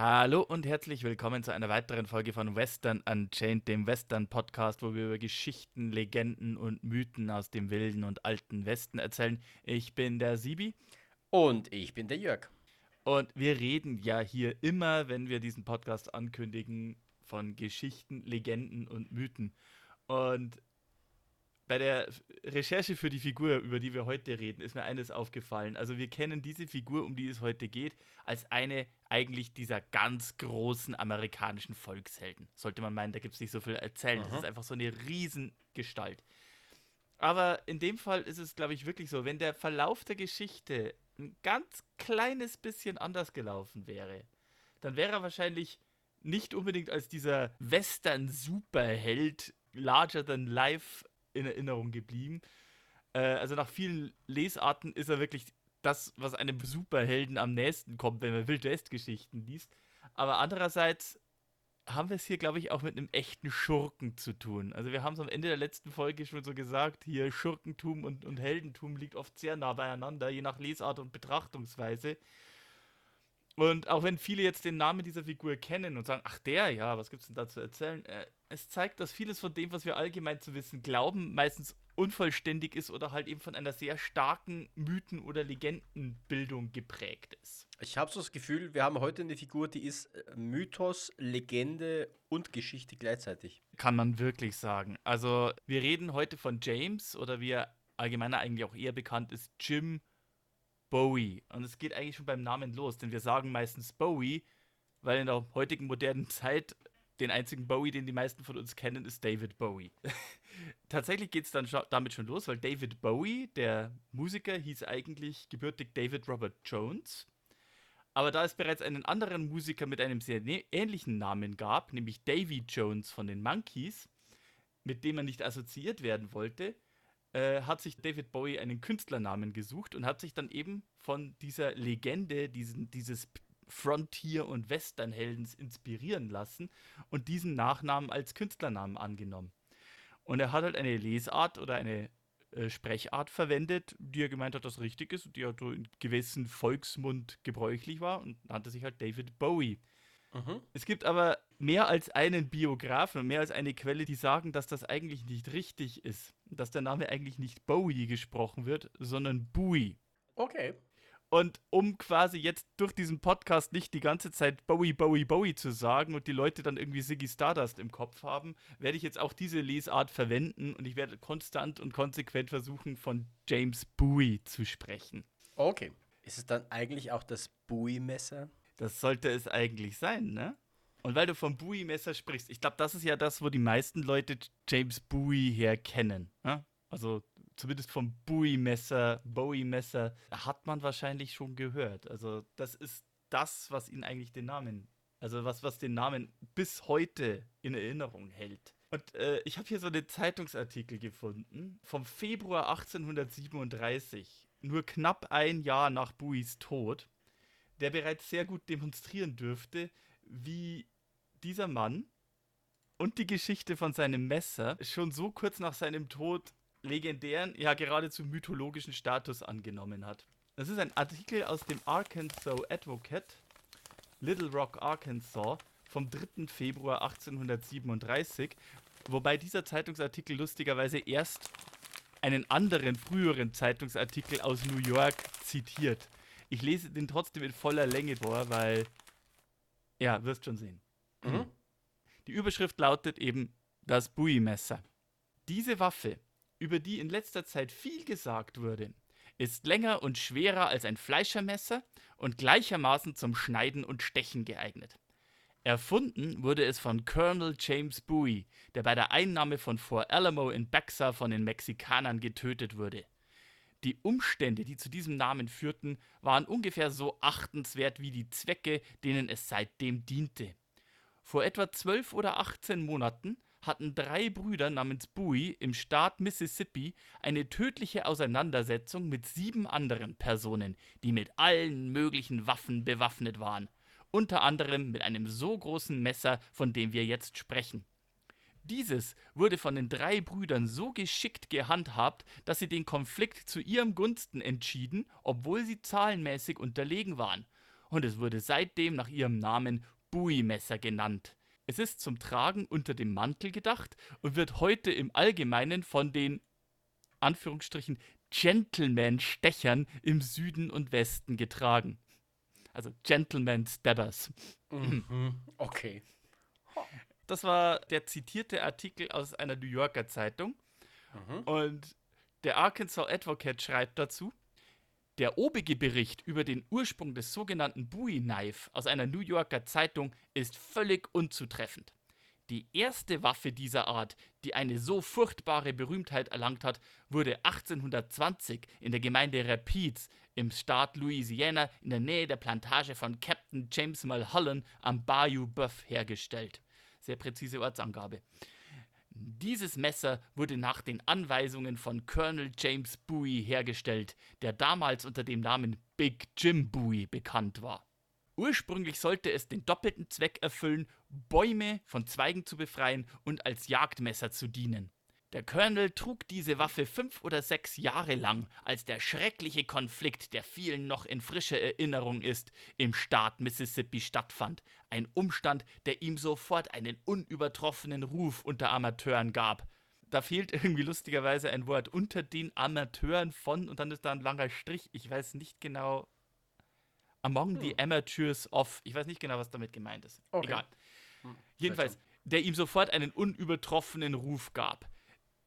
Hallo und herzlich willkommen zu einer weiteren Folge von Western Unchained, dem Western-Podcast, wo wir über Geschichten, Legenden und Mythen aus dem wilden und alten Westen erzählen. Ich bin der Sibi Und ich bin der Jörg. und wir reden ja hier immer, wenn wir diesen Podcast ankündigen, von Geschichten, Legenden und Mythen. Und bei der Recherche für die Figur, über die wir heute reden, ist mir eines aufgefallen. Also wir kennen diese Figur, um die es heute geht, als eine eigentlich dieser ganz großen amerikanischen Volkshelden. Sollte man meinen, da gibt es nicht so viel erzählen. Das Mhm. ist einfach so eine Riesengestalt. Aber in dem Fall ist es, glaube ich, wirklich so, wenn der Verlauf der Geschichte ein ganz kleines bisschen anders gelaufen wäre, dann wäre er wahrscheinlich nicht unbedingt als dieser Western-Superheld larger than life in Erinnerung geblieben. Äh, also nach vielen Lesarten ist er wirklich das, was einem Superhelden am nächsten kommt, wenn man Wild West-Geschichten liest. Aber andererseits haben wir es hier, glaube ich, auch mit einem echten Schurken zu tun. Also wir haben es am Ende der letzten Folge schon so gesagt, hier Schurkentum und, und Heldentum liegt oft sehr nah beieinander, je nach Lesart und Betrachtungsweise. Und auch wenn viele jetzt den Namen dieser Figur kennen und sagen, ach der, ja, was gibt's denn da zu erzählen? Äh, es zeigt, dass vieles von dem, was wir allgemein zu wissen glauben, meistens unvollständig ist oder halt eben von einer sehr starken Mythen- oder Legendenbildung geprägt ist. Ich habe so das Gefühl, wir haben heute eine Figur, die ist äh, Mythos, Legende und Geschichte gleichzeitig. Kann man wirklich sagen. Also, wir reden heute von James oder wie er allgemeiner eigentlich auch eher bekannt ist, Jim Bowie. Und es geht eigentlich schon beim Namen los, denn wir sagen meistens Bowie, weil in der heutigen modernen Zeit den einzigen Bowie, den die meisten von uns kennen, ist David Bowie. Tatsächlich geht es dann scho damit schon los, weil David Bowie, der Musiker, hieß eigentlich gebürtig David Robert Jones. Aber da es bereits einen anderen Musiker mit einem sehr ähnlichen Namen gab, nämlich Davy Jones von den Monkees, mit dem er nicht assoziiert werden wollte, äh, hat sich David Bowie einen Künstlernamen gesucht und hat sich dann eben von dieser Legende, diesen, dieses Frontier- und Westernheldens inspirieren lassen und diesen Nachnamen als Künstlernamen angenommen. Und er hat halt eine Lesart oder eine äh, Sprechart verwendet, die er gemeint hat, dass richtig ist und die halt so in gewissen Volksmund gebräuchlich war und nannte sich halt David Bowie. Mhm. Es gibt aber mehr als einen Biografen und mehr als eine Quelle, die sagen, dass das eigentlich nicht richtig ist. Dass der Name eigentlich nicht Bowie gesprochen wird, sondern Bowie. Okay. Und um quasi jetzt durch diesen Podcast nicht die ganze Zeit Bowie, Bowie, Bowie zu sagen und die Leute dann irgendwie Ziggy Stardust im Kopf haben, werde ich jetzt auch diese Lesart verwenden und ich werde konstant und konsequent versuchen, von James Bowie zu sprechen. Okay. Ist es dann eigentlich auch das Bowie-Messer? Das sollte es eigentlich sein, ne? Und weil du vom Bowie-Messer sprichst, ich glaube, das ist ja das, wo die meisten Leute James Bowie her kennen. Ne? Also zumindest vom Bowie-Messer, Bowie-Messer, hat man wahrscheinlich schon gehört. Also das ist das, was ihn eigentlich den Namen, also was, was den Namen bis heute in Erinnerung hält. Und äh, ich habe hier so einen Zeitungsartikel gefunden vom Februar 1837, nur knapp ein Jahr nach Bowies Tod der bereits sehr gut demonstrieren dürfte, wie dieser Mann und die Geschichte von seinem Messer schon so kurz nach seinem Tod legendären, ja geradezu mythologischen Status angenommen hat. Das ist ein Artikel aus dem Arkansas Advocate, Little Rock, Arkansas, vom 3. Februar 1837, wobei dieser Zeitungsartikel lustigerweise erst einen anderen früheren Zeitungsartikel aus New York zitiert. Ich lese den trotzdem in voller Länge vor, weil. Ja, wirst schon sehen. Mhm. Die Überschrift lautet eben das Bowie-Messer. Diese Waffe, über die in letzter Zeit viel gesagt wurde, ist länger und schwerer als ein Fleischermesser und gleichermaßen zum Schneiden und Stechen geeignet. Erfunden wurde es von Colonel James Bowie, der bei der Einnahme von Fort Alamo in Bexar von den Mexikanern getötet wurde. Die Umstände, die zu diesem Namen führten, waren ungefähr so achtenswert wie die Zwecke, denen es seitdem diente. Vor etwa zwölf oder 18 Monaten hatten drei Brüder namens Bowie im Staat Mississippi eine tödliche Auseinandersetzung mit sieben anderen Personen, die mit allen möglichen Waffen bewaffnet waren. Unter anderem mit einem so großen Messer, von dem wir jetzt sprechen. Dieses wurde von den drei Brüdern so geschickt gehandhabt, dass sie den Konflikt zu ihrem Gunsten entschieden, obwohl sie zahlenmäßig unterlegen waren. Und es wurde seitdem nach ihrem Namen Bowie-Messer genannt. Es ist zum Tragen unter dem Mantel gedacht und wird heute im Allgemeinen von den Anführungsstrichen Gentleman-Stechern im Süden und Westen getragen. Also Gentleman-Stabbers. Mhm. Okay. Das war der zitierte Artikel aus einer New Yorker Zeitung. Mhm. Und der Arkansas Advocate schreibt dazu, der obige Bericht über den Ursprung des sogenannten Bowie Knife aus einer New Yorker Zeitung ist völlig unzutreffend. Die erste Waffe dieser Art, die eine so furchtbare Berühmtheit erlangt hat, wurde 1820 in der Gemeinde Rapides im Staat Louisiana in der Nähe der Plantage von Captain James Mulholland am Bayou Boeuf hergestellt. Sehr präzise Ortsangabe. Dieses Messer wurde nach den Anweisungen von Colonel James Bowie hergestellt, der damals unter dem Namen Big Jim Bowie bekannt war. Ursprünglich sollte es den doppelten Zweck erfüllen, Bäume von Zweigen zu befreien und als Jagdmesser zu dienen. Der Colonel trug diese Waffe fünf oder sechs Jahre lang, als der schreckliche Konflikt, der vielen noch in frischer Erinnerung ist, im Staat Mississippi stattfand. Ein Umstand, der ihm sofort einen unübertroffenen Ruf unter Amateuren gab. Da fehlt irgendwie lustigerweise ein Wort unter den Amateuren von und dann ist da ein langer Strich. Ich weiß nicht genau. Among the Amateurs of. Ich weiß nicht genau, was damit gemeint ist. Okay. Egal. Jedenfalls, der ihm sofort einen unübertroffenen Ruf gab.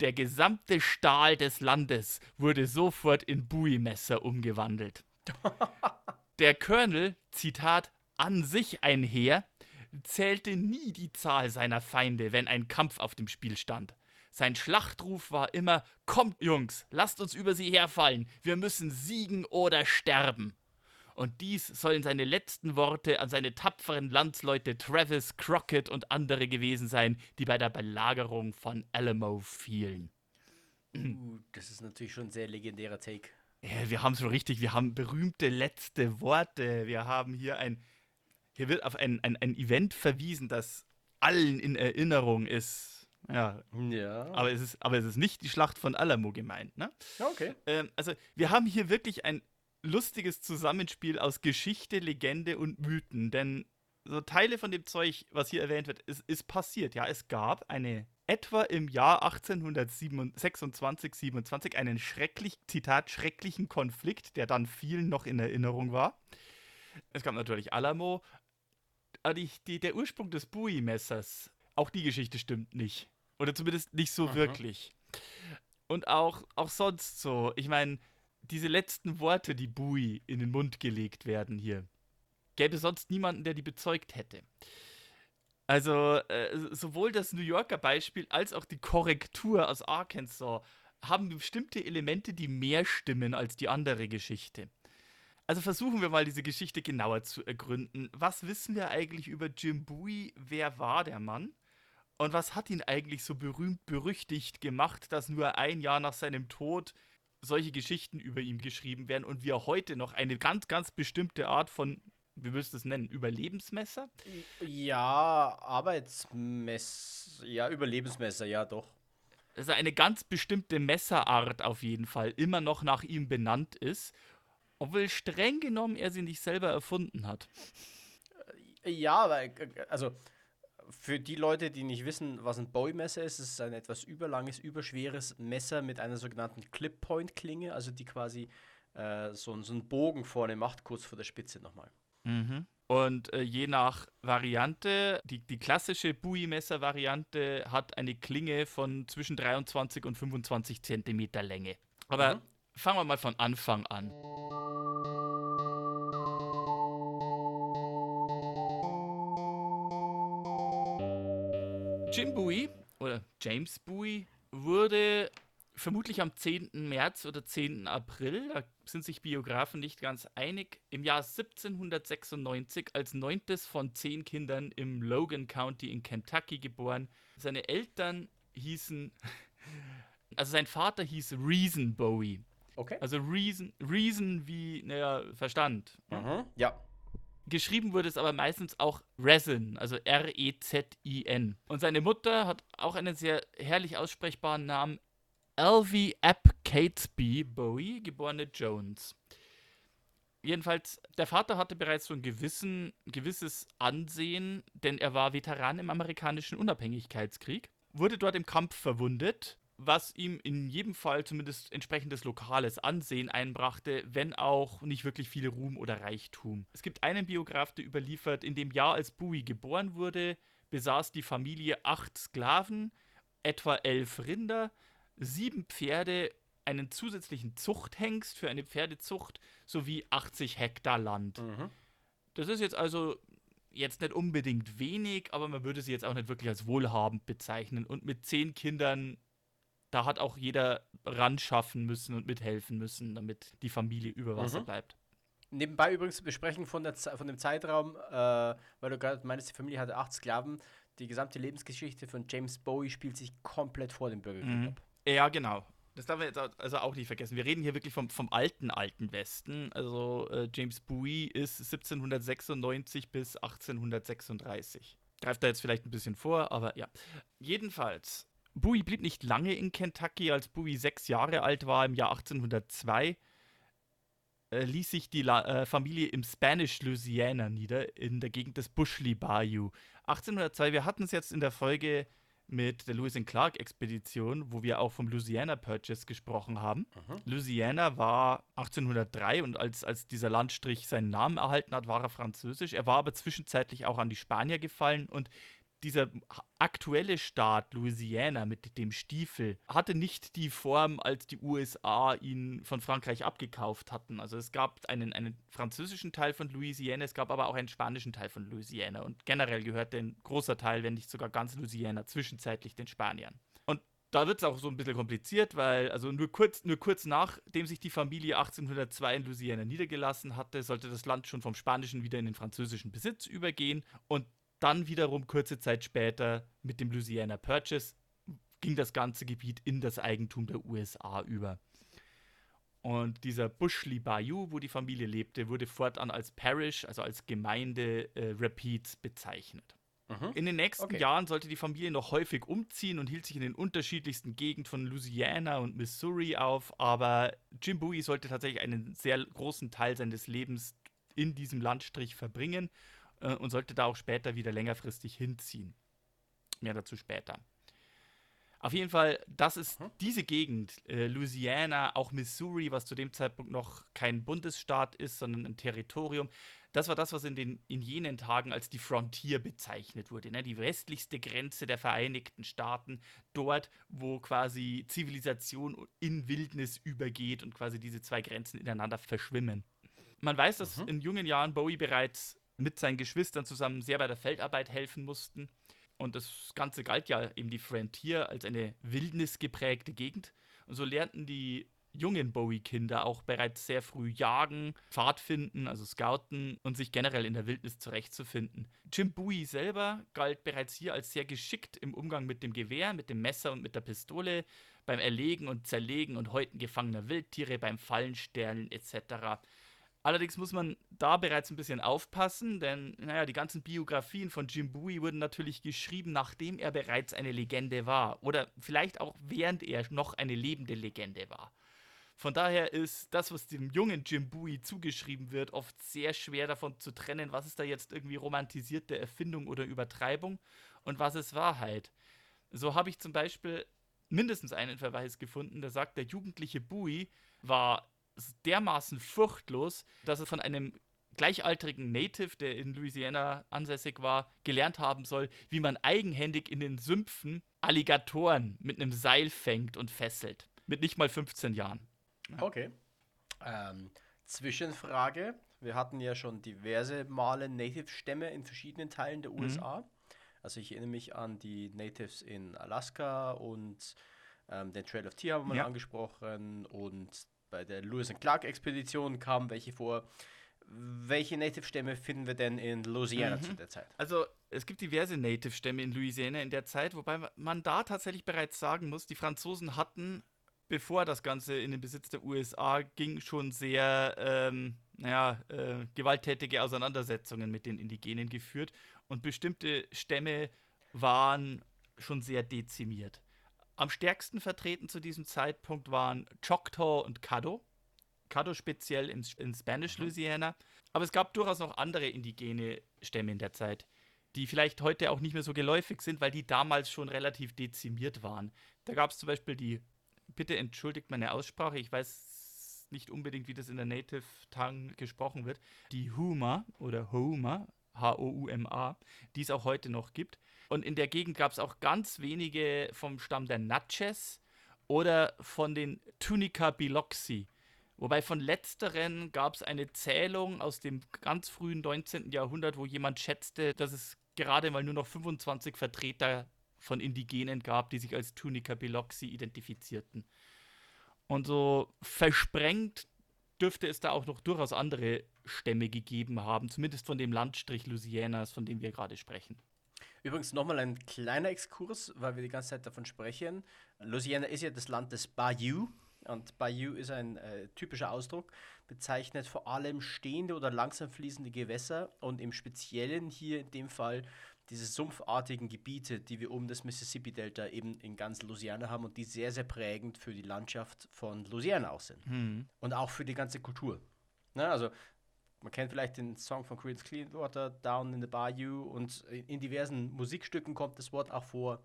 Der gesamte Stahl des Landes wurde sofort in Bowie-Messer umgewandelt. Der Colonel, Zitat, an sich ein Heer, zählte nie die Zahl seiner Feinde, wenn ein Kampf auf dem Spiel stand. Sein Schlachtruf war immer: Kommt, Jungs, lasst uns über sie herfallen, wir müssen siegen oder sterben. Und dies sollen seine letzten Worte an seine tapferen Landsleute Travis, Crockett und andere gewesen sein, die bei der Belagerung von Alamo fielen. Uh, das ist natürlich schon ein sehr legendärer Take. Ja, wir haben es schon richtig, wir haben berühmte letzte Worte. Wir haben hier ein, hier wird auf ein, ein, ein Event verwiesen, das allen in Erinnerung ist. Ja, Ja. aber es ist, aber es ist nicht die Schlacht von Alamo gemeint, ne? Ja, okay. Ähm, also, wir haben hier wirklich ein lustiges Zusammenspiel aus Geschichte, Legende und Mythen, denn so Teile von dem Zeug, was hier erwähnt wird, ist, ist passiert. Ja, es gab eine etwa im Jahr 1826, 27 einen schrecklich, Zitat, schrecklichen Konflikt, der dann vielen noch in Erinnerung war. Es gab natürlich Alamo. Aber die, die, der Ursprung des Bowie-Messers, auch die Geschichte stimmt nicht. Oder zumindest nicht so Aha. wirklich. Und auch, auch sonst so. Ich meine, diese letzten Worte, die Bowie in den Mund gelegt werden hier, gäbe sonst niemanden, der die bezeugt hätte. Also äh, sowohl das New Yorker Beispiel als auch die Korrektur aus Arkansas haben bestimmte Elemente, die mehr stimmen als die andere Geschichte. Also versuchen wir mal diese Geschichte genauer zu ergründen. Was wissen wir eigentlich über Jim Bowie? Wer war der Mann? Und was hat ihn eigentlich so berühmt berüchtigt gemacht, dass nur ein Jahr nach seinem Tod solche Geschichten über ihn geschrieben werden und wir heute noch eine ganz, ganz bestimmte Art von, wie würdest du es nennen, Überlebensmesser? Ja, Arbeitsmesser. Ja, Überlebensmesser, ja, doch. Also eine ganz bestimmte Messerart auf jeden Fall immer noch nach ihm benannt ist, obwohl streng genommen er sie nicht selber erfunden hat. Ja, weil, äh, also für die Leute, die nicht wissen, was ein Bowie-Messer ist, es ist ein etwas überlanges, überschweres Messer mit einer sogenannten Clip-Point-Klinge, also die quasi äh, so, so einen Bogen vorne macht, kurz vor der Spitze nochmal. Und äh, je nach Variante, die, die klassische Bowie-Messer-Variante hat eine Klinge von zwischen 23 und 25 Zentimeter Länge. Aber Mhm. fangen wir mal von Anfang an. Jim Bowie oder James Bowie wurde vermutlich am 10. März oder 10. April, da sind sich Biografen nicht ganz einig, im Jahr 1796 als neuntes von zehn Kindern im Logan County in Kentucky geboren. Seine Eltern hießen, also sein Vater hieß Reason Bowie. Okay. Also Reason, Reason wie, naja, Verstand. Mhm. Ja. Geschrieben wurde es aber meistens auch Resin, also R-E-Z-I-N. Und seine Mutter hat auch einen sehr herrlich aussprechbaren Namen, Elvie App Catesby Bowie, geborene Jones. Jedenfalls, der Vater hatte bereits so ein gewissen, gewisses Ansehen, denn er war Veteran im amerikanischen Unabhängigkeitskrieg, wurde dort im Kampf verwundet was ihm in jedem Fall zumindest entsprechendes lokales Ansehen einbrachte, wenn auch nicht wirklich viel Ruhm oder Reichtum. Es gibt einen Biograf, der überliefert, in dem Jahr, als Bowie geboren wurde, besaß die Familie acht Sklaven, etwa elf Rinder, sieben Pferde, einen zusätzlichen Zuchthengst für eine Pferdezucht sowie 80 Hektar Land. Mhm. Das ist jetzt also jetzt nicht unbedingt wenig, aber man würde sie jetzt auch nicht wirklich als wohlhabend bezeichnen. Und mit zehn Kindern da hat auch jeder ran schaffen müssen und mithelfen müssen, damit die Familie über Wasser Mhm. bleibt. Nebenbei übrigens besprechen von, der, von dem Zeitraum, äh, weil du gerade meinst, die Familie hatte acht Sklaven. Die gesamte Lebensgeschichte von James Bowie spielt sich komplett vor dem Bürgerkrieg Mhm. ab. Ja, genau. Das darf man jetzt also auch nicht vergessen. Wir reden hier wirklich vom, vom alten, alten Westen. Also äh, James Bowie ist 1796 bis 1836. Greift da jetzt vielleicht ein bisschen vor, aber ja. Jedenfalls, Bowie blieb nicht lange in Kentucky. Als Bowie sechs Jahre alt war, im Jahr 1802, äh, ließ sich die La äh, Familie im Spanish Louisiana nieder, in der Gegend des Bushley Bayou. 1802, wir hatten es jetzt in der Folge mit der Lewis and Clark Expedition, wo wir auch vom Louisiana Purchase gesprochen haben. Louisiana war 1803 und als, als dieser Landstrich seinen Namen erhalten hat, war er französisch. Er war aber zwischenzeitlich auch an die Spanier gefallen und dieser aktuelle Staat Louisiana mit dem Stiefel hatte nicht die Form, als die USA ihn von Frankreich abgekauft hatten. Also es gab einen, einen französischen Teil von Louisiana, es gab aber auch einen spanischen Teil von Louisiana. Und generell gehörte ein großer Teil, wenn nicht sogar ganz Louisiana, zwischenzeitlich den Spaniern. Und da wird es auch so ein bisschen kompliziert, weil also nur kurz, nur kurz nachdem sich die Familie 1802 in Louisiana niedergelassen hatte, sollte das Land schon vom Spanischen wieder in den französischen Besitz übergehen und dann wiederum kurze Zeit später mit dem Louisiana Purchase ging das ganze Gebiet in das Eigentum der USA über. Und dieser Bushley Bayou, wo die Familie lebte, wurde fortan als Parish, also als Gemeinde äh, Rapids bezeichnet. Mhm. In den nächsten Okay. Jahren sollte die Familie noch häufig umziehen und hielt sich in den unterschiedlichsten Gegenden von Louisiana und Missouri auf, aber Jim Bowie sollte tatsächlich einen sehr großen Teil seines Lebens in diesem Landstrich verbringen äh, und sollte da auch später wieder längerfristig hinziehen. Mehr dazu später. Auf jeden Fall, das ist Mhm. diese Gegend, äh, Louisiana, auch Missouri, was zu dem Zeitpunkt noch kein Bundesstaat ist, sondern ein Territorium. Das war das, was in, den, in jenen Tagen als die Frontier bezeichnet wurde. Ne? Die westlichste Grenze der Vereinigten Staaten, dort, wo quasi Zivilisation in Wildnis übergeht und quasi diese zwei Grenzen ineinander verschwimmen. Man weiß, dass Mhm. in jungen Jahren Bowie bereits mit seinen Geschwistern zusammen sehr bei der Feldarbeit helfen mussten. Und das Ganze galt ja eben die Frontier als eine wildnisgeprägte Gegend. Und so lernten die jungen Bowie-Kinder auch bereits sehr früh jagen, Pfadfinden, also scouten und sich generell in der Wildnis zurechtzufinden. Jim Bowie selber galt bereits hier als sehr geschickt im Umgang mit dem Gewehr, mit dem Messer und mit der Pistole, beim Erlegen und Zerlegen und Häuten gefangener Wildtiere, beim Fallenstellen etc. Allerdings muss man da bereits ein bisschen aufpassen, denn naja, die ganzen Biografien von Jim Bowie wurden natürlich geschrieben, nachdem er bereits eine Legende war oder vielleicht auch während er noch eine lebende Legende war. Von daher ist das, was dem jungen Jim Bowie zugeschrieben wird, oft sehr schwer davon zu trennen, was ist da jetzt irgendwie romantisierte Erfindung oder Übertreibung und was ist Wahrheit. So habe ich zum Beispiel mindestens einen Verweis gefunden, der sagt, der jugendliche Bowie war dermaßen furchtlos, dass er von einem gleichaltrigen Native, der in Louisiana ansässig war, gelernt haben soll, wie man eigenhändig in den Sümpfen Alligatoren mit einem Seil fängt und fesselt. Mit nicht mal 15 Jahren. Okay. Ähm, Zwischenfrage. Wir hatten ja schon diverse Male Native-Stämme in verschiedenen Teilen der USA. Also ich erinnere mich an die Natives in Alaska und Ähm, den Trail of Tear haben wir Ja. angesprochen und bei der Lewis and Clark Expedition kamen welche vor. Welche Native-Stämme finden wir denn in Louisiana Mhm. zu der Zeit? Also es gibt diverse Native-Stämme in Louisiana in der Zeit, wobei man da tatsächlich bereits sagen muss, die Franzosen hatten, bevor das Ganze in den Besitz der USA ging, schon sehr ähm, naja, äh, gewalttätige Auseinandersetzungen mit den Indigenen geführt und bestimmte Stämme waren schon sehr dezimiert. Am stärksten vertreten zu diesem Zeitpunkt waren Choctaw und Caddo. Caddo speziell in, in Spanish Louisiana. Aber es gab durchaus noch andere indigene Stämme in der Zeit, die vielleicht heute auch nicht mehr so geläufig sind, weil die damals schon relativ dezimiert waren. Da gab es zum Beispiel die, bitte entschuldigt meine Aussprache, ich weiß nicht unbedingt, wie das in der Native Tongue gesprochen wird, die Huma oder Houma, H-O-U-M-A, die es auch heute noch gibt. Und in der Gegend gab es auch ganz wenige vom Stamm der Natchez oder von den Tunica biloxi. Wobei von letzteren gab es eine Zählung aus dem ganz frühen 19. Jahrhundert, wo jemand schätzte, dass es gerade mal nur noch 25 Vertreter von Indigenen gab, die sich als Tunica biloxi identifizierten. Und so versprengt dürfte es da auch noch durchaus andere Stämme gegeben haben, zumindest von dem Landstrich Louisianas, von dem wir gerade sprechen. Übrigens nochmal ein kleiner Exkurs, weil wir die ganze Zeit davon sprechen. Louisiana ist ja das Land des Bayou. Und Bayou ist ein äh, typischer Ausdruck, bezeichnet vor allem stehende oder langsam fließende Gewässer und im Speziellen hier in dem Fall diese sumpfartigen Gebiete, die wir um das Mississippi-Delta eben in ganz Louisiana haben und die sehr, sehr prägend für die Landschaft von Louisiana auch sind. Und auch für die ganze Kultur. Ne, also man kennt vielleicht den Song von Creedence Clearwater, Down in the Bayou, und in, diversen Musikstücken kommt das Wort auch vor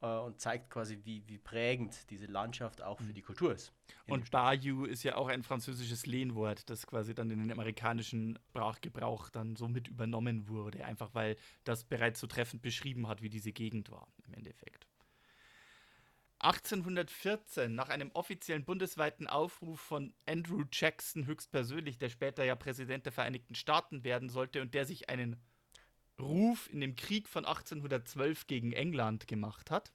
äh, und zeigt quasi, wie, wie prägend diese Landschaft auch für die Kultur ist. Und Bayou ist ja auch ein französisches Lehnwort, das quasi dann in den amerikanischen Sprachgebrauch dann so mit übernommen wurde, einfach weil das bereits so treffend beschrieben hat, wie diese Gegend war im Endeffekt. 1814, nach einem offiziellen bundesweiten Aufruf von Andrew Jackson höchstpersönlich, der später ja Präsident der Vereinigten Staaten werden sollte und der sich einen Ruf in dem Krieg von 1812 gegen England gemacht hat.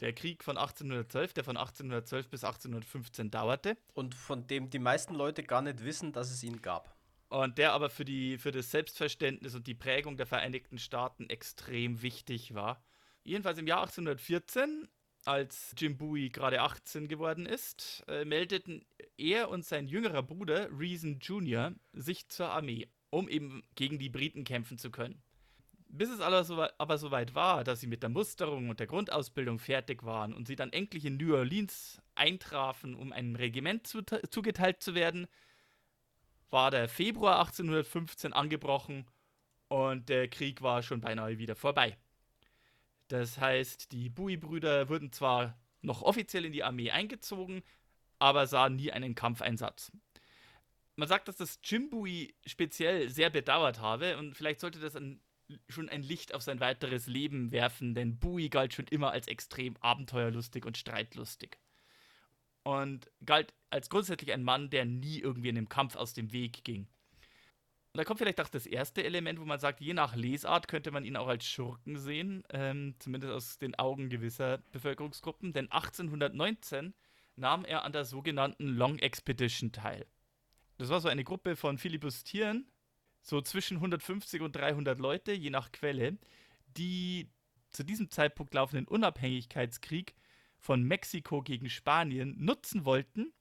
Der Krieg von 1812, der von 1812 bis 1815 dauerte. Und von dem die meisten Leute gar nicht wissen, dass es ihn gab. Und der aber für, die, für das Selbstverständnis und die Prägung der Vereinigten Staaten extrem wichtig war. Jedenfalls im Jahr 1814, als Jim Bowie gerade 18 geworden ist, äh, meldeten er und sein jüngerer Bruder Reason Jr. sich zur Armee, um eben gegen die Briten kämpfen zu können. Bis es aber so, soweit war, dass sie mit der Musterung und der Grundausbildung fertig waren und sie dann endlich in New Orleans eintrafen, um einem Regiment zute- zugeteilt zu werden, war der Februar 1815 angebrochen und der Krieg war schon beinahe wieder vorbei. Das heißt, die Bowie-Brüder wurden zwar noch offiziell in die Armee eingezogen, aber sahen nie einen Kampfeinsatz. Man sagt, dass das Jim Bowie speziell sehr bedauert habe und vielleicht sollte das ein, schon ein Licht auf sein weiteres Leben werfen, denn Bowie galt schon immer als extrem abenteuerlustig und streitlustig. Und galt als grundsätzlich ein Mann, der nie irgendwie in einem Kampf aus dem Weg ging. Und da kommt vielleicht auch das erste Element, wo man sagt, je nach Lesart könnte man ihn auch als Schurken sehen, ähm, zumindest aus den Augen gewisser Bevölkerungsgruppen, denn 1819 nahm er an der sogenannten Long Expedition teil. Das war so eine Gruppe von Filibustieren, so zwischen 150 und 300 Leute, je nach Quelle, die zu diesem Zeitpunkt laufenden Unabhängigkeitskrieg von Mexiko gegen Spanien nutzen wollten,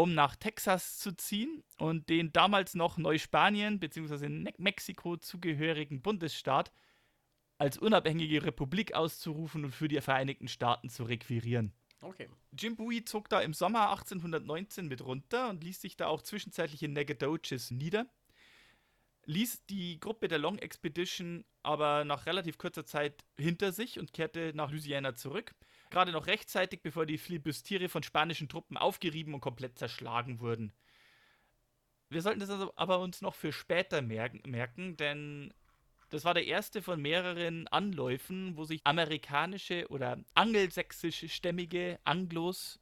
um nach Texas zu ziehen und den damals noch Neuspanien bzw. Ne Mexiko zugehörigen Bundesstaat als unabhängige Republik auszurufen und für die Vereinigten Staaten zu requirieren. Okay. Jim Bowie zog da im Sommer 1819 mit runter und ließ sich da auch zwischenzeitlich in Nacogdoches nieder. Ließ die Gruppe der Long Expedition aber nach relativ kurzer Zeit hinter sich und kehrte nach Louisiana zurück. Gerade noch rechtzeitig, bevor die Flibustiere von spanischen Truppen aufgerieben und komplett zerschlagen wurden. Wir sollten das also aber uns noch für später merken, denn das war der erste von mehreren Anläufen, wo sich amerikanische oder angelsächsisch-stämmige Anglos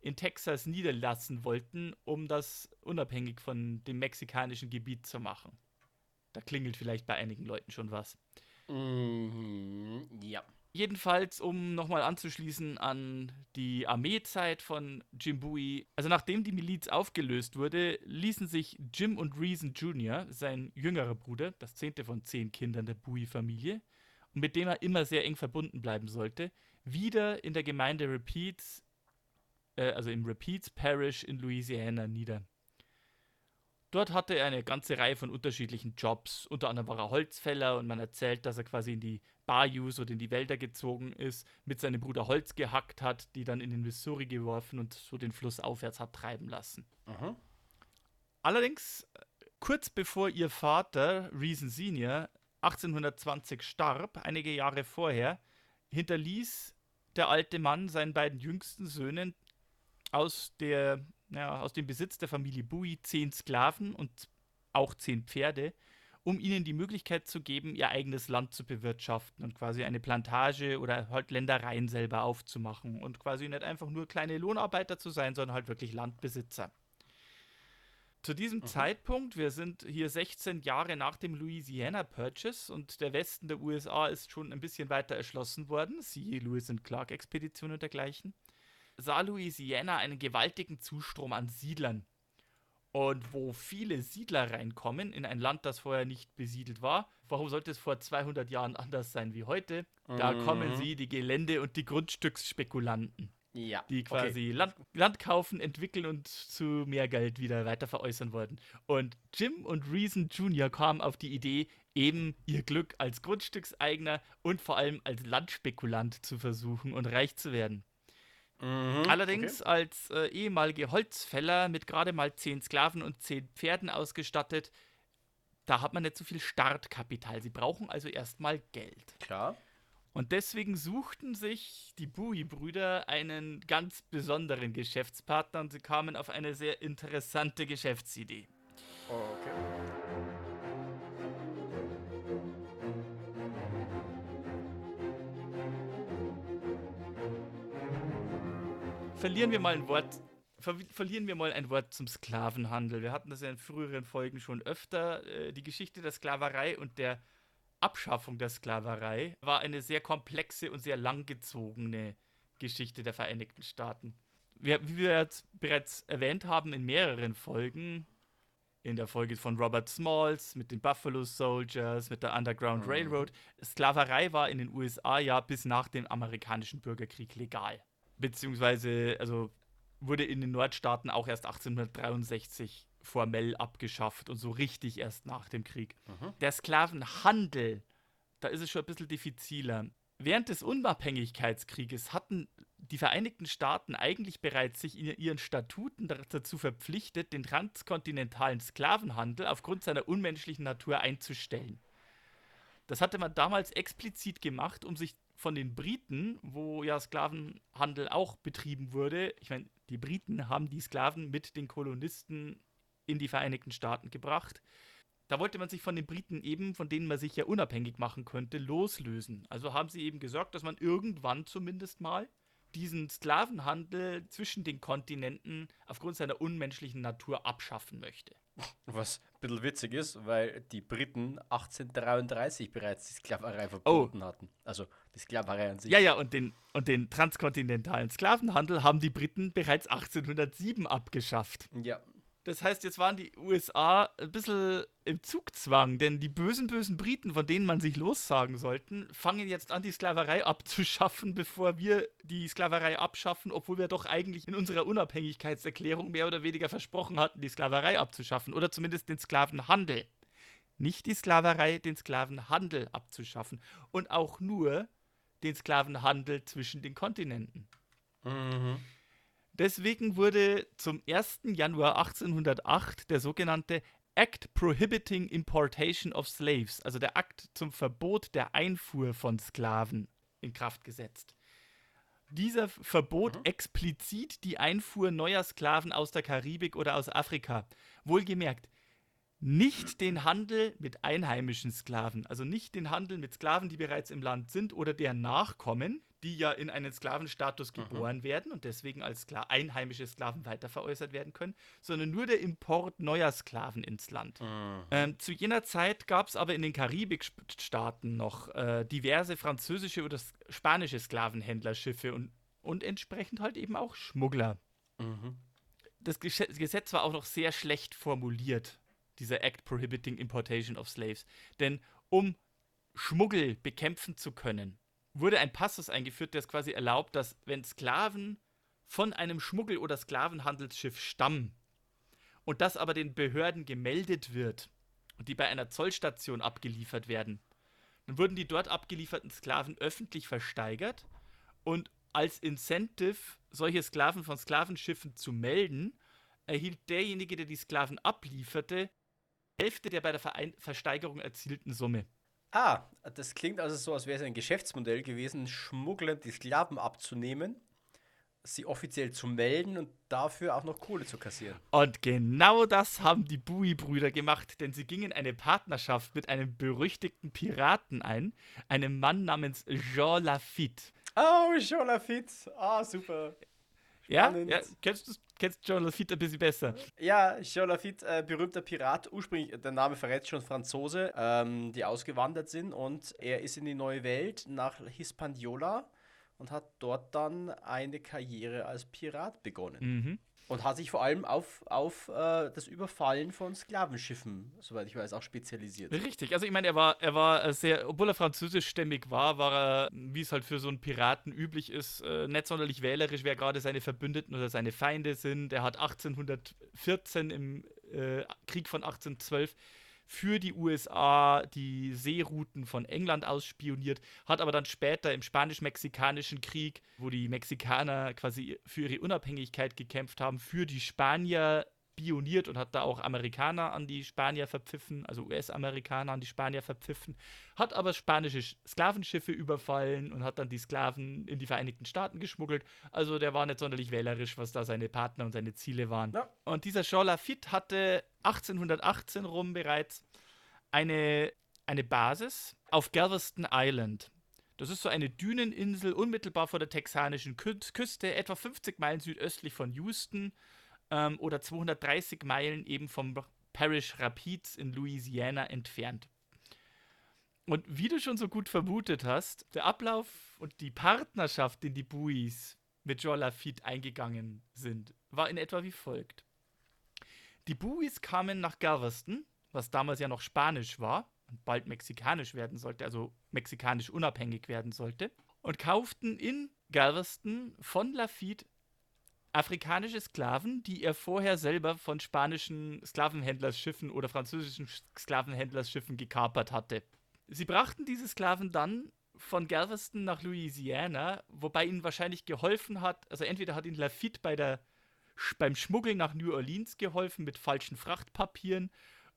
in Texas niederlassen wollten, um das unabhängig von dem mexikanischen Gebiet zu machen. Da klingelt vielleicht bei einigen Leuten schon was. Mhm, ja. Jedenfalls, um nochmal anzuschließen an die Armeezeit von Jim Bowie. Also nachdem die Miliz aufgelöst wurde, ließen sich Jim und Reason Jr., sein jüngerer Bruder, das zehnte von zehn Kindern der Bowie-Familie, und mit dem er immer sehr eng verbunden bleiben sollte, wieder in der Gemeinde Repeats, äh, also im Repeats Parish in Louisiana nieder. Dort hatte er eine ganze Reihe von unterschiedlichen Jobs. Unter anderem war er Holzfäller und man erzählt, dass er quasi in die Bayous oder in die Wälder gezogen ist, mit seinem Bruder Holz gehackt hat, die dann in den Missouri geworfen und so den Fluss aufwärts hat treiben lassen. Mhm. Allerdings, kurz bevor ihr Vater, Reason Senior, 1820 starb, einige Jahre vorher, hinterließ der alte Mann seinen beiden jüngsten Söhnen aus der ja, aus dem Besitz der Familie Bowie zehn Sklaven und auch zehn Pferde, um ihnen die Möglichkeit zu geben, ihr eigenes Land zu bewirtschaften und quasi eine Plantage oder halt Ländereien selber aufzumachen und quasi nicht einfach nur kleine Lohnarbeiter zu sein, sondern halt wirklich Landbesitzer. Zu diesem mhm. Zeitpunkt, wir sind hier 16 Jahre nach dem Louisiana Purchase und der Westen der USA ist schon ein bisschen weiter erschlossen worden, siehe Lewis und Clark Expedition und dergleichen sah Louisiana einen gewaltigen Zustrom an Siedlern. Und wo viele Siedler reinkommen in ein Land, das vorher nicht besiedelt war, warum sollte es vor 200 Jahren anders sein wie heute? Da mhm. kommen sie, die Gelände- und die Grundstücksspekulanten. Ja. Die quasi okay. Land, Land, kaufen, entwickeln und zu mehr Geld wieder weiter veräußern wollten. Und Jim und Reason Jr. kamen auf die Idee, eben ihr Glück als Grundstückseigner und vor allem als Landspekulant zu versuchen und reich zu werden. Mhm, Allerdings okay. als äh, ehemalige Holzfäller mit gerade mal zehn Sklaven und zehn Pferden ausgestattet, da hat man nicht so viel Startkapital. Sie brauchen also erstmal Geld. Klar. Und deswegen suchten sich die Bowie-Brüder einen ganz besonderen Geschäftspartner und sie kamen auf eine sehr interessante Geschäftsidee. Okay. Verlieren wir mal ein Wort. Ver verlieren wir mal ein Wort zum Sklavenhandel. Wir hatten das ja in früheren Folgen schon öfter. Äh, die Geschichte der Sklaverei und der Abschaffung der Sklaverei war eine sehr komplexe und sehr langgezogene Geschichte der Vereinigten Staaten. Wir, wie wir jetzt bereits erwähnt haben in mehreren Folgen, in der Folge von Robert Smalls, mit den Buffalo Soldiers, mit der Underground mhm. Railroad, Sklaverei war in den USA ja bis nach dem amerikanischen Bürgerkrieg legal beziehungsweise also wurde in den Nordstaaten auch erst 1863 formell abgeschafft und so richtig erst nach dem Krieg. Mhm. Der Sklavenhandel, da ist es schon ein bisschen diffiziler. Während des Unabhängigkeitskrieges hatten die Vereinigten Staaten eigentlich bereits sich in ihren Statuten dazu verpflichtet, den transkontinentalen Sklavenhandel aufgrund seiner unmenschlichen Natur einzustellen. Das hatte man damals explizit gemacht, um sich von den Briten, wo ja Sklavenhandel auch betrieben wurde. Ich meine, die Briten haben die Sklaven mit den Kolonisten in die Vereinigten Staaten gebracht. Da wollte man sich von den Briten eben, von denen man sich ja unabhängig machen könnte, loslösen. Also haben sie eben gesorgt, dass man irgendwann zumindest mal diesen Sklavenhandel zwischen den Kontinenten aufgrund seiner unmenschlichen Natur abschaffen möchte. Was ein bisschen witzig ist, weil die Briten 1833 bereits die Sklaverei verboten oh. hatten. Also die Sklaverei an sich. Ja, ja, und den, und den transkontinentalen Sklavenhandel haben die Briten bereits 1807 abgeschafft. Ja, das heißt, jetzt waren die USA ein bisschen im Zugzwang, denn die bösen, bösen Briten, von denen man sich lossagen sollten, fangen jetzt an, die Sklaverei abzuschaffen, bevor wir die Sklaverei abschaffen, obwohl wir doch eigentlich in unserer Unabhängigkeitserklärung mehr oder weniger versprochen hatten, die Sklaverei abzuschaffen oder zumindest den Sklavenhandel. Nicht die Sklaverei, den Sklavenhandel abzuschaffen und auch nur den Sklavenhandel zwischen den Kontinenten. Mhm. Deswegen wurde zum 1. Januar 1808 der sogenannte Act Prohibiting Importation of Slaves, also der Akt zum Verbot der Einfuhr von Sklaven, in Kraft gesetzt. Dieser verbot mhm. explizit die Einfuhr neuer Sklaven aus der Karibik oder aus Afrika. Wohlgemerkt, nicht den Handel mit einheimischen Sklaven, also nicht den Handel mit Sklaven, die bereits im Land sind oder deren Nachkommen, die ja in einen Sklavenstatus geboren mhm. werden und deswegen als Skla einheimische Sklaven weiterveräußert werden können, sondern nur der Import neuer Sklaven ins Land. Mhm. Ähm, zu jener Zeit gab es aber in den Karibikstaaten noch äh, diverse französische oder spanische Sklavenhändlerschiffe und, und entsprechend halt eben auch Schmuggler. Mhm. Das Gesetz war auch noch sehr schlecht formuliert, dieser Act Prohibiting Importation of Slaves. Denn um Schmuggel bekämpfen zu können, wurde ein Passus eingeführt, der es quasi erlaubt, dass wenn Sklaven von einem Schmuggel- oder Sklavenhandelsschiff stammen und das aber den Behörden gemeldet wird und die bei einer Zollstation abgeliefert werden, dann wurden die dort abgelieferten Sklaven öffentlich versteigert und als Incentive, solche Sklaven von Sklavenschiffen zu melden, erhielt derjenige, der die Sklaven ablieferte, Hälfte der bei der Versteigerung erzielten Summe. Ah, das klingt also so, als wäre es ein Geschäftsmodell gewesen, Schmugglern die Sklaven abzunehmen, sie offiziell zu melden und dafür auch noch Kohle zu kassieren. Und genau das haben die Bowie-Brüder gemacht, denn sie gingen eine Partnerschaft mit einem berüchtigten Piraten ein, einem Mann namens Jean Lafitte. Oh, Jean Lafitte. Ah, super. Ja, ja, kennst du kennst Jean Lafitte ein bisschen besser. Ja, Jean Lafitte, äh, berühmter Pirat, ursprünglich, der Name verrät schon Franzose, ähm, die ausgewandert sind und er ist in die neue Welt nach Hispaniola und hat dort dann eine Karriere als Pirat begonnen. Mhm. Und hat sich vor allem auf, auf äh, das Überfallen von Sklavenschiffen, soweit ich weiß, auch spezialisiert. Richtig, also ich meine, er war, er war äh, sehr, obwohl er französischstämmig war, war er, wie es halt für so einen Piraten üblich ist, äh, nicht sonderlich wählerisch, wer gerade seine Verbündeten oder seine Feinde sind. Er hat 1814 im äh, Krieg von 1812 für die USA die Seerouten von England ausspioniert, hat aber dann später im Spanisch-Mexikanischen Krieg, wo die Mexikaner quasi für ihre Unabhängigkeit gekämpft haben, für die Spanier pioniert und hat da auch Amerikaner an die Spanier verpfiffen, also US-Amerikaner an die Spanier verpfiffen, hat aber spanische Sklavenschiffe überfallen und hat dann die Sklaven in die Vereinigten Staaten geschmuggelt. Also der war nicht sonderlich wählerisch, was da seine Partner und seine Ziele waren. Ja. Und dieser Jean Lafitte hatte 1818 rum bereits eine, eine Basis auf Galveston Island. Das ist so eine Düneninsel unmittelbar vor der texanischen Küste, etwa 50 Meilen südöstlich von Houston ähm, oder 230 Meilen eben vom Parish Rapids in Louisiana entfernt. Und wie du schon so gut vermutet hast, der Ablauf und die Partnerschaft, in die Buis mit Joe Lafitte eingegangen sind, war in etwa wie folgt. Die Buis kamen nach Galveston, was damals ja noch Spanisch war und bald mexikanisch werden sollte, also mexikanisch unabhängig werden sollte, und kauften in Galveston von Lafitte afrikanische Sklaven, die er vorher selber von spanischen Sklavenhändlersschiffen oder französischen Sklavenhändlersschiffen gekapert hatte. Sie brachten diese Sklaven dann von Galveston nach Louisiana, wobei ihnen wahrscheinlich geholfen hat, also entweder hat ihnen Lafitte bei der, beim Schmuggeln nach New Orleans geholfen mit falschen Frachtpapieren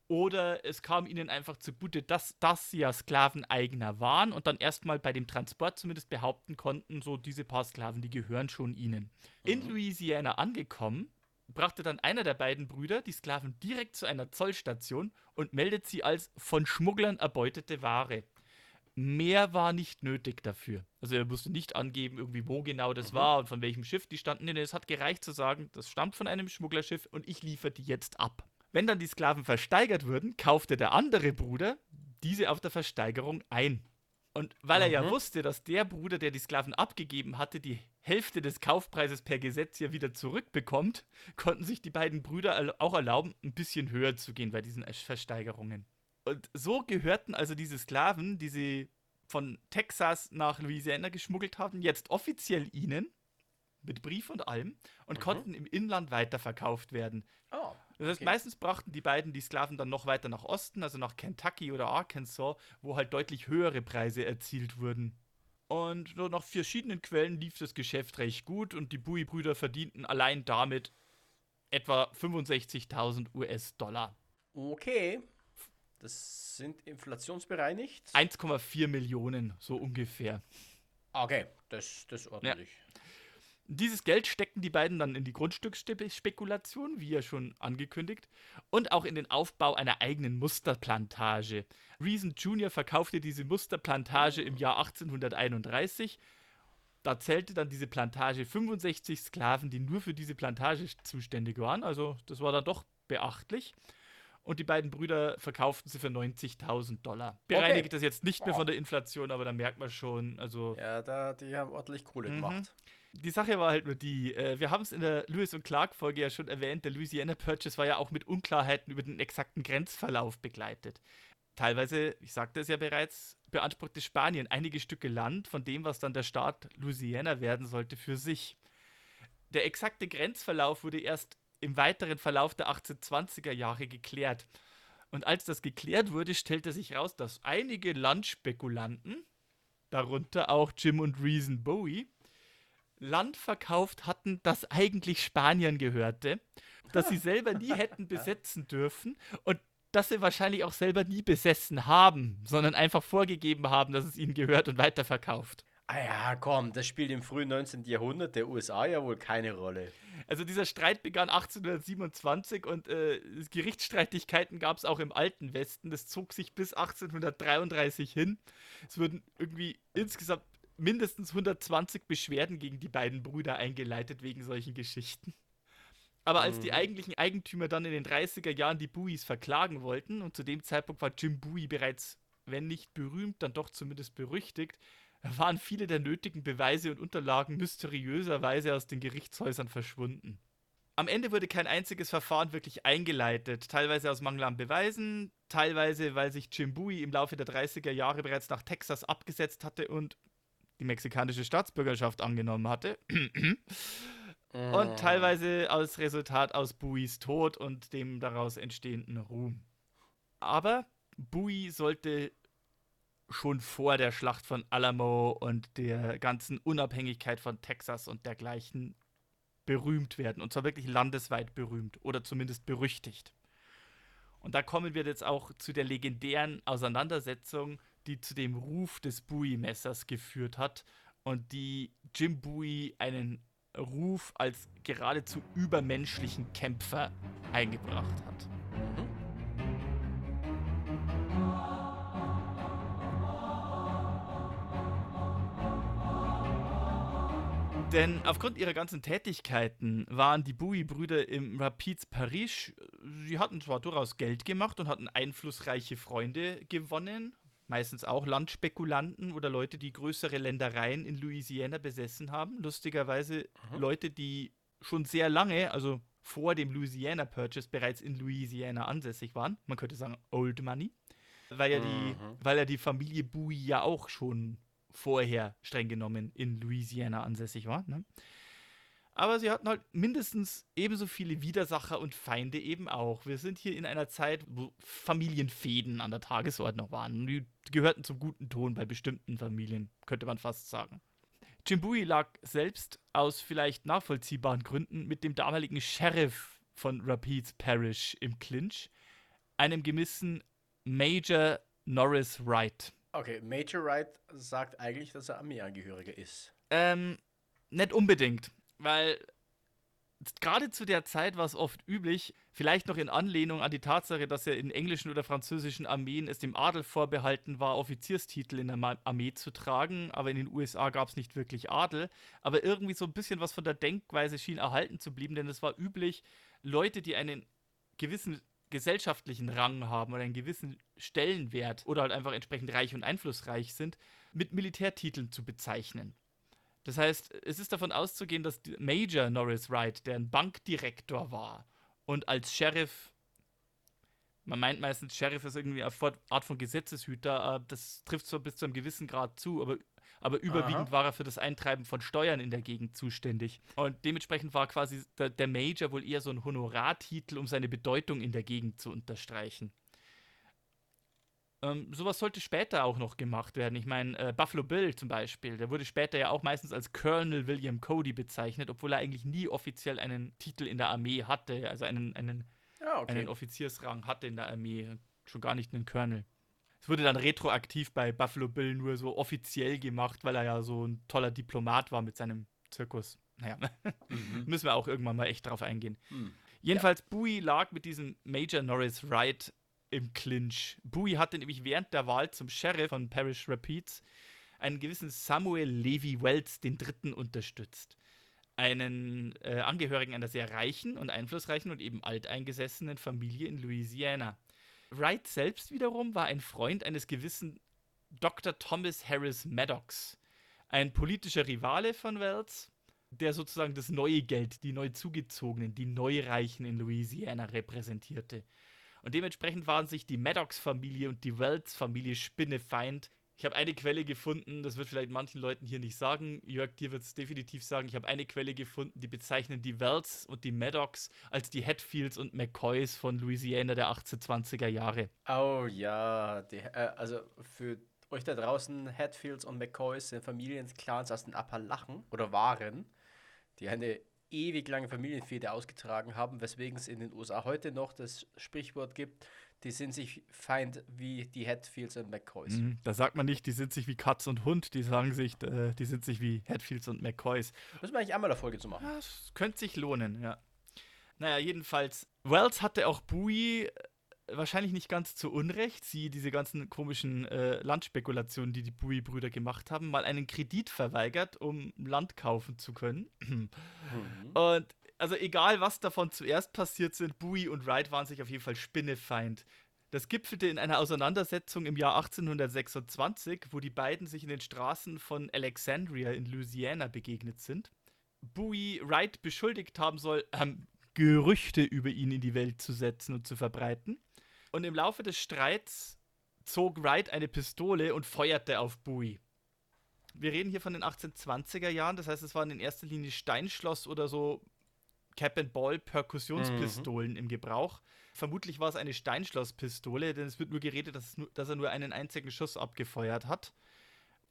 oder es kam ihnen einfach zugute, dass, dass sie ja Sklaveneigner waren und dann erstmal bei dem Transport zumindest behaupten konnten, so diese paar Sklaven, die gehören schon ihnen. Mhm. In Louisiana angekommen, brachte dann einer der beiden Brüder die Sklaven direkt zu einer Zollstation und meldet sie als von Schmugglern erbeutete Ware. Mehr war nicht nötig dafür. Also er musste nicht angeben, irgendwie wo genau das mhm. war und von welchem Schiff die standen. Nee, es hat gereicht zu sagen, das stammt von einem Schmugglerschiff und ich liefere die jetzt ab. Wenn dann die Sklaven versteigert wurden, kaufte der andere Bruder diese auf der Versteigerung ein. Und weil er ja mhm. wusste, dass der Bruder, der die Sklaven abgegeben hatte, die Hälfte des Kaufpreises per Gesetz ja wieder zurückbekommt, konnten sich die beiden Brüder auch erlauben, ein bisschen höher zu gehen bei diesen Versteigerungen. Und so gehörten also diese Sklaven, die sie von Texas nach Louisiana geschmuggelt haben, jetzt offiziell ihnen, mit Brief und allem, und mhm. konnten im Inland weiterverkauft werden. Oh. Das heißt, okay. meistens brachten die beiden die Sklaven dann noch weiter nach Osten, also nach Kentucky oder Arkansas, wo halt deutlich höhere Preise erzielt wurden. Und so nach verschiedenen Quellen lief das Geschäft recht gut und die Bowie-Brüder verdienten allein damit etwa 65.000 US-Dollar. Okay. Das sind inflationsbereinigt? 1,4 Millionen, so ungefähr. Okay, das, das ist ordentlich. Ja. Dieses Geld steckten die beiden dann in die Grundstücksspekulation, wie ja schon angekündigt, und auch in den Aufbau einer eigenen Musterplantage. Reason Jr. verkaufte diese Musterplantage im Jahr 1831. Da zählte dann diese Plantage 65 Sklaven, die nur für diese Plantage zuständig waren. Also das war dann doch beachtlich. Und die beiden Brüder verkauften sie für 90.000 Dollar. Bereinigt okay. das jetzt nicht mehr von der Inflation, aber da merkt man schon, also. Ja, da, die haben ordentlich Kohle mhm. Die Sache war halt nur die, äh, wir haben es in der Lewis und Clark Folge ja schon erwähnt, der Louisiana Purchase war ja auch mit Unklarheiten über den exakten Grenzverlauf begleitet. Teilweise, ich sagte es ja bereits, beanspruchte Spanien einige Stücke Land von dem, was dann der Staat Louisiana werden sollte, für sich. Der exakte Grenzverlauf wurde erst im weiteren Verlauf der 1820er Jahre geklärt. Und als das geklärt wurde, stellte sich heraus, dass einige Landspekulanten, darunter auch Jim und Reason Bowie, Land verkauft hatten, das eigentlich Spanien gehörte, das sie selber nie hätten besetzen dürfen und das sie wahrscheinlich auch selber nie besessen haben, sondern einfach vorgegeben haben, dass es ihnen gehört und weiterverkauft. Ah ja, komm, das spielt im frühen 19. Jahrhundert der USA ja wohl keine Rolle. Also dieser Streit begann 1827 und äh, Gerichtsstreitigkeiten gab es auch im alten Westen. Das zog sich bis 1833 hin. Es wurden irgendwie insgesamt mindestens 120 Beschwerden gegen die beiden Brüder eingeleitet wegen solchen Geschichten. Aber als mhm. die eigentlichen Eigentümer dann in den 30er Jahren die Buis verklagen wollten, und zu dem Zeitpunkt war Jim Bowie bereits, wenn nicht berühmt, dann doch zumindest berüchtigt, waren viele der nötigen Beweise und Unterlagen mysteriöserweise aus den Gerichtshäusern verschwunden. Am Ende wurde kein einziges Verfahren wirklich eingeleitet, teilweise aus Mangel an Beweisen, teilweise weil sich Jim Bowie im Laufe der 30er Jahre bereits nach Texas abgesetzt hatte und die mexikanische Staatsbürgerschaft angenommen hatte. und äh. teilweise als Resultat aus Buis Tod und dem daraus entstehenden Ruhm. Aber Bui sollte schon vor der Schlacht von Alamo und der ganzen Unabhängigkeit von Texas und dergleichen berühmt werden. Und zwar wirklich landesweit berühmt oder zumindest berüchtigt. Und da kommen wir jetzt auch zu der legendären Auseinandersetzung die zu dem Ruf des Bowie-Messers geführt hat und die Jim Bowie einen Ruf als geradezu übermenschlichen Kämpfer eingebracht hat. Denn aufgrund ihrer ganzen Tätigkeiten waren die Bowie-Brüder im Rapids Paris. Sie hatten zwar durchaus Geld gemacht und hatten einflussreiche Freunde gewonnen, meistens auch Landspekulanten oder Leute, die größere Ländereien in Louisiana besessen haben. Lustigerweise Aha. Leute, die schon sehr lange, also vor dem Louisiana Purchase bereits in Louisiana ansässig waren. Man könnte sagen Old Money, weil ja die, weil ja die Familie Bowie ja auch schon vorher streng genommen in Louisiana ansässig war. Ne? Aber sie hatten halt mindestens ebenso viele Widersacher und Feinde eben auch. Wir sind hier in einer Zeit, wo Familienfäden an der Tagesordnung waren. Die gehörten zum guten Ton bei bestimmten Familien, könnte man fast sagen. Jimbui lag selbst aus vielleicht nachvollziehbaren Gründen mit dem damaligen Sheriff von Rapids Parish im Clinch, einem gewissen Major Norris Wright. Okay, Major Wright sagt eigentlich, dass er Armeeangehöriger ist. Ähm, nicht unbedingt weil gerade zu der Zeit war es oft üblich, vielleicht noch in Anlehnung an die Tatsache, dass ja in englischen oder französischen Armeen es dem Adel vorbehalten war, Offizierstitel in der Armee zu tragen, aber in den USA gab es nicht wirklich Adel. Aber irgendwie so ein bisschen was von der Denkweise schien erhalten zu bleiben, denn es war üblich, Leute, die einen gewissen gesellschaftlichen Rang haben oder einen gewissen Stellenwert oder halt einfach entsprechend reich und einflussreich sind, mit Militärtiteln zu bezeichnen. Das heißt, es ist davon auszugehen, dass Major Norris Wright, der ein Bankdirektor war und als Sheriff, man meint meistens, Sheriff ist irgendwie eine Art von Gesetzeshüter, äh, das trifft zwar bis zu einem gewissen Grad zu, aber, aber überwiegend Aha. war er für das Eintreiben von Steuern in der Gegend zuständig. Und dementsprechend war quasi der, der Major wohl eher so ein Honorartitel, um seine Bedeutung in der Gegend zu unterstreichen. Ähm, sowas sollte später auch noch gemacht werden. Ich meine, äh, Buffalo Bill zum Beispiel, der wurde später ja auch meistens als Colonel William Cody bezeichnet, obwohl er eigentlich nie offiziell einen Titel in der Armee hatte, also einen, einen, ja, okay. einen Offiziersrang hatte in der Armee, schon gar nicht einen Colonel. Es wurde dann retroaktiv bei Buffalo Bill nur so offiziell gemacht, weil er ja so ein toller Diplomat war mit seinem Zirkus. naja, müssen wir auch irgendwann mal echt drauf eingehen. Hm. Jedenfalls, Bowie lag mit diesem Major Norris Wright im Clinch. Bowie hatte nämlich während der Wahl zum Sheriff von Parish Rapids einen gewissen Samuel Levy Wells III. unterstützt. Einen äh, Angehörigen einer sehr reichen und einflussreichen und eben alteingesessenen Familie in Louisiana. Wright selbst wiederum war ein Freund eines gewissen Dr. Thomas Harris Maddox, ein politischer Rivale von Wells, der sozusagen das neue Geld, die neu zugezogenen, die Neureichen in Louisiana repräsentierte. Und dementsprechend waren sich die Maddox-Familie und die Wells-Familie Spinnefeind. Ich habe eine Quelle gefunden, das wird vielleicht manchen Leuten hier nicht sagen. Jörg, dir wird es definitiv sagen. Ich habe eine Quelle gefunden, die bezeichnen die Wells und die Maddox als die Hatfields und McCoys von Louisiana der 1820er Jahre. Oh ja, die, äh, also für euch da draußen, Hatfields und McCoys sind Familienclans aus den Appalachen oder waren, die eine ewig lange Familienfehde ausgetragen haben, weswegen es in den USA heute noch das Sprichwort gibt, die sind sich Feind wie die Hatfields und McCoys. Mhm, Da sagt man nicht, die sind sich wie Katz und Hund, die sagen sich, äh, die sind sich wie Hatfields und McCoys. Müssen wir eigentlich einmal eine Folge zu machen. Ja, Das könnte sich lohnen, ja. Naja, jedenfalls, Wells hatte auch Bowie wahrscheinlich nicht ganz zu Unrecht, sie diese ganzen komischen äh, Landspekulationen, die die Bowie-Brüder gemacht haben, mal einen Kredit verweigert, um Land kaufen zu können. Mhm. Und also egal, was davon zuerst passiert sind, Bowie und Wright waren sich auf jeden Fall Spinnefeind. Das gipfelte in einer Auseinandersetzung im Jahr 1826, wo die beiden sich in den Straßen von Alexandria in Louisiana begegnet sind. Bowie Wright beschuldigt haben soll, ähm, Gerüchte über ihn in die Welt zu setzen und zu verbreiten. Und im Laufe des Streits zog Wright eine Pistole und feuerte auf Bowie. Wir reden hier von den 1820er Jahren, das heißt, es waren in erster Linie Steinschloss oder so Cap and Ball Perkussionspistolen im Gebrauch. Vermutlich war es eine Steinschlosspistole, denn es wird nur geredet, dass, nur, dass er nur einen einzigen Schuss abgefeuert hat.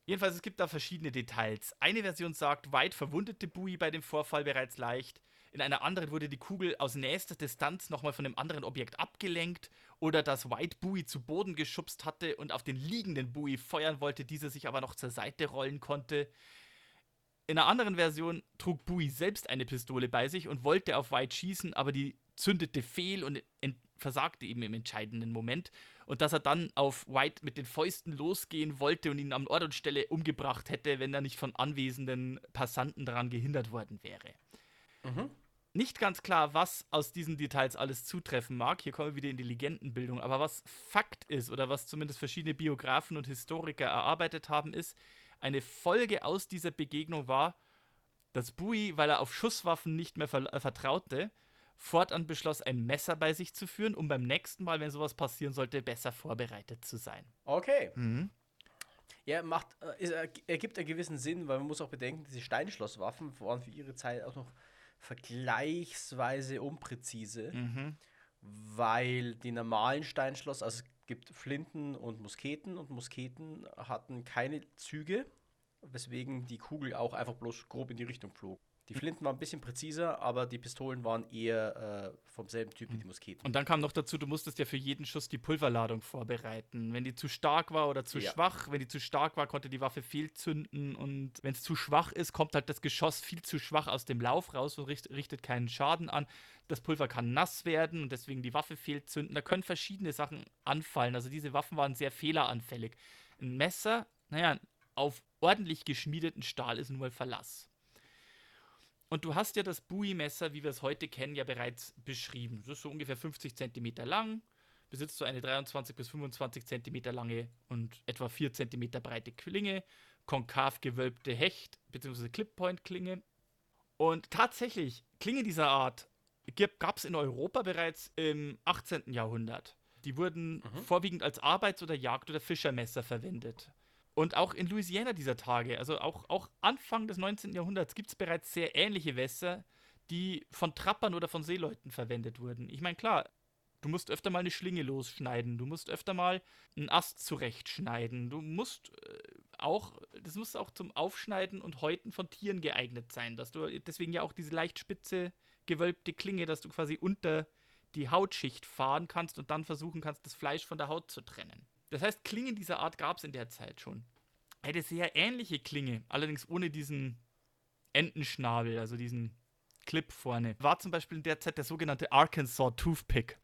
Jedenfalls, es gibt da verschiedene Details. Eine Version sagt, White verwundete Bowie bei dem Vorfall bereits leicht. In einer anderen wurde die Kugel aus nächster Distanz nochmal von einem anderen Objekt abgelenkt oder dass White Bowie zu Boden geschubst hatte und auf den liegenden Bowie feuern wollte, dieser sich aber noch zur Seite rollen konnte. In einer anderen Version trug Bowie selbst eine Pistole bei sich und wollte auf White schießen, aber die zündete fehl und versagte eben im entscheidenden Moment. Und dass er dann auf White mit den Fäusten losgehen wollte und ihn am Ort und Stelle umgebracht hätte, wenn er nicht von anwesenden Passanten daran gehindert worden wäre. Mhm. Nicht ganz klar, was aus diesen Details alles zutreffen mag. Hier kommen wir wieder in die Legendenbildung. Aber was Fakt ist oder was zumindest verschiedene Biografen und Historiker erarbeitet haben, ist, eine Folge aus dieser Begegnung war, dass Bowie, weil er auf Schusswaffen nicht mehr ver äh, vertraute, fortan beschloss, ein Messer bei sich zu führen, um beim nächsten Mal, wenn sowas passieren sollte, besser vorbereitet zu sein. Okay. Mhm. Ja, macht, äh, er- ergibt einen gewissen Sinn, weil man muss auch bedenken, diese Steinschlosswaffen waren für ihre Zeit auch noch vergleichsweise unpräzise, Mhm. weil die normalen Steinschloss, also es gibt Flinten und Musketen und Musketen hatten keine Züge, weswegen die Kugel auch einfach bloß grob in die Richtung flog. Die Flinten waren ein bisschen präziser, aber die Pistolen waren eher äh, vom selben Typ wie die Musketen. Und dann kam noch dazu, du musstest ja für jeden Schuss die Pulverladung vorbereiten. Wenn die zu stark war oder zu Ja. schwach, wenn die zu stark war, konnte die Waffe fehlzünden. Und wenn es zu schwach ist, kommt halt das Geschoss viel zu schwach aus dem Lauf raus und richt, richtet keinen Schaden an. Das Pulver kann nass werden und deswegen die Waffe fehlzünden. Da können verschiedene Sachen anfallen. Also diese Waffen waren sehr fehleranfällig. Ein Messer, naja, auf ordentlich geschmiedeten Stahl ist nun mal Verlass. Und du hast ja das Bowie-Messer, wie wir es heute kennen, ja bereits beschrieben. Das ist so ungefähr 50 cm lang, besitzt so eine 23 bis 25 cm lange und etwa 4 cm breite Klinge, konkav gewölbte Hecht- bzw. Clip-Point-Klinge. Und tatsächlich, Klingen dieser Art gab es in Europa bereits im 18. Jahrhundert. Die wurden vorwiegend als Arbeits- oder Jagd- oder Fischermesser verwendet. Und auch in Louisiana dieser Tage, also auch, auch Anfang des 19. Jahrhunderts, gibt es bereits sehr ähnliche Messer, die von Trappern oder von Seeleuten verwendet wurden. Ich meine, klar, du musst öfter mal eine Schlinge losschneiden, du musst öfter mal einen Ast zurechtschneiden, du musst äh, auch, das muss auch zum Aufschneiden und Häuten von Tieren geeignet sein, dass du deswegen ja auch diese leicht spitze gewölbte Klinge, dass du quasi unter die Hautschicht fahren kannst und dann versuchen kannst, das Fleisch von der Haut zu trennen. Das heißt, Klingen dieser Art gab es in der Zeit schon. Eine sehr ähnliche Klinge, allerdings ohne diesen Entenschnabel, also diesen Clip vorne, war zum Beispiel in der Zeit der sogenannte Arkansas Toothpick.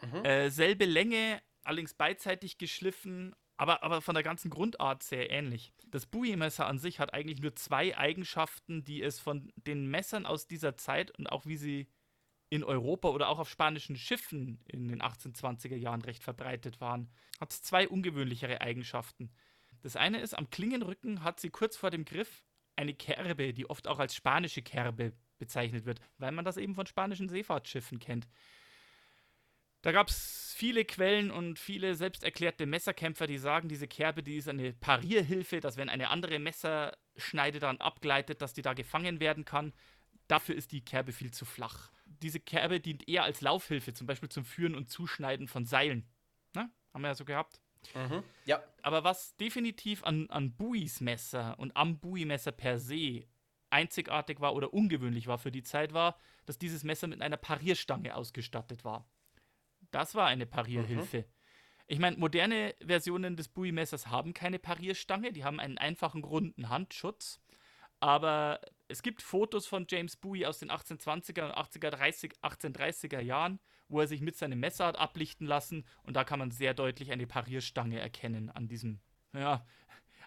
Mhm. Äh, selbe Länge, allerdings beidseitig geschliffen, aber, aber von der ganzen Grundart sehr ähnlich. Das Bowie-Messer an sich hat eigentlich nur zwei Eigenschaften, die es von den Messern aus dieser Zeit und auch wie sie in Europa oder auch auf spanischen Schiffen in den 1820er Jahren recht verbreitet waren, hat zwei ungewöhnlichere Eigenschaften. Das eine ist, am Klingenrücken hat sie kurz vor dem Griff eine Kerbe, die oft auch als spanische Kerbe bezeichnet wird, weil man das eben von spanischen Seefahrtsschiffen kennt. Da gab es viele Quellen und viele selbsterklärte Messerkämpfer, die sagen, diese Kerbe, die ist eine Parierhilfe, dass wenn eine andere Messerschneide daran abgleitet, dass die da gefangen werden kann. Dafür ist die Kerbe viel zu flach. Diese Kerbe dient eher als Laufhilfe, zum Beispiel zum Führen und Zuschneiden von Seilen. Ne? Haben wir ja so gehabt. Mhm. Ja. Aber was definitiv an, an Buis Messer und am Bui-Messer per se einzigartig war oder ungewöhnlich war für die Zeit, war, dass dieses Messer mit einer Parierstange ausgestattet war. Das war eine Parierhilfe. Mhm. Ich meine, moderne Versionen des Bowie-Messers haben keine Parierstange, die haben einen einfachen runden Handschutz. Aber es gibt Fotos von James Bowie aus den 1820er und 80er, 30, 1830er Jahren, wo er sich mit seinem Messer hat ablichten lassen und da kann man sehr deutlich eine Parierstange erkennen an diesem, ja,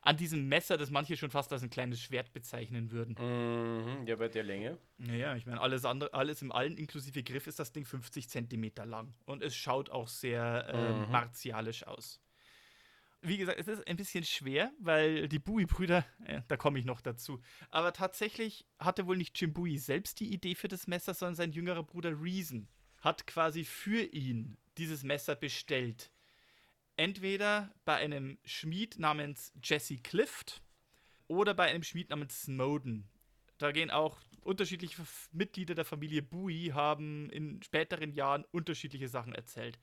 an diesem Messer, das manche schon fast als ein kleines Schwert bezeichnen würden. Mhm, ja, bei der Länge. Naja, ich meine, alles andere, alles im Allen inklusive Griff ist das Ding 50 Zentimeter lang. Und es schaut auch sehr äh, mhm. martialisch aus. Wie gesagt, es ist ein bisschen schwer, weil die Bowie-Brüder, äh, da komme ich noch dazu. Aber tatsächlich hatte wohl nicht Jim Bowie selbst die Idee für das Messer, sondern sein jüngerer Bruder Reason hat quasi für ihn dieses Messer bestellt entweder bei einem Schmied namens Jesse Clift oder bei einem Schmied namens Snowden. Da gehen auch unterschiedliche Mitglieder der Familie Bowie haben in späteren Jahren unterschiedliche Sachen erzählt.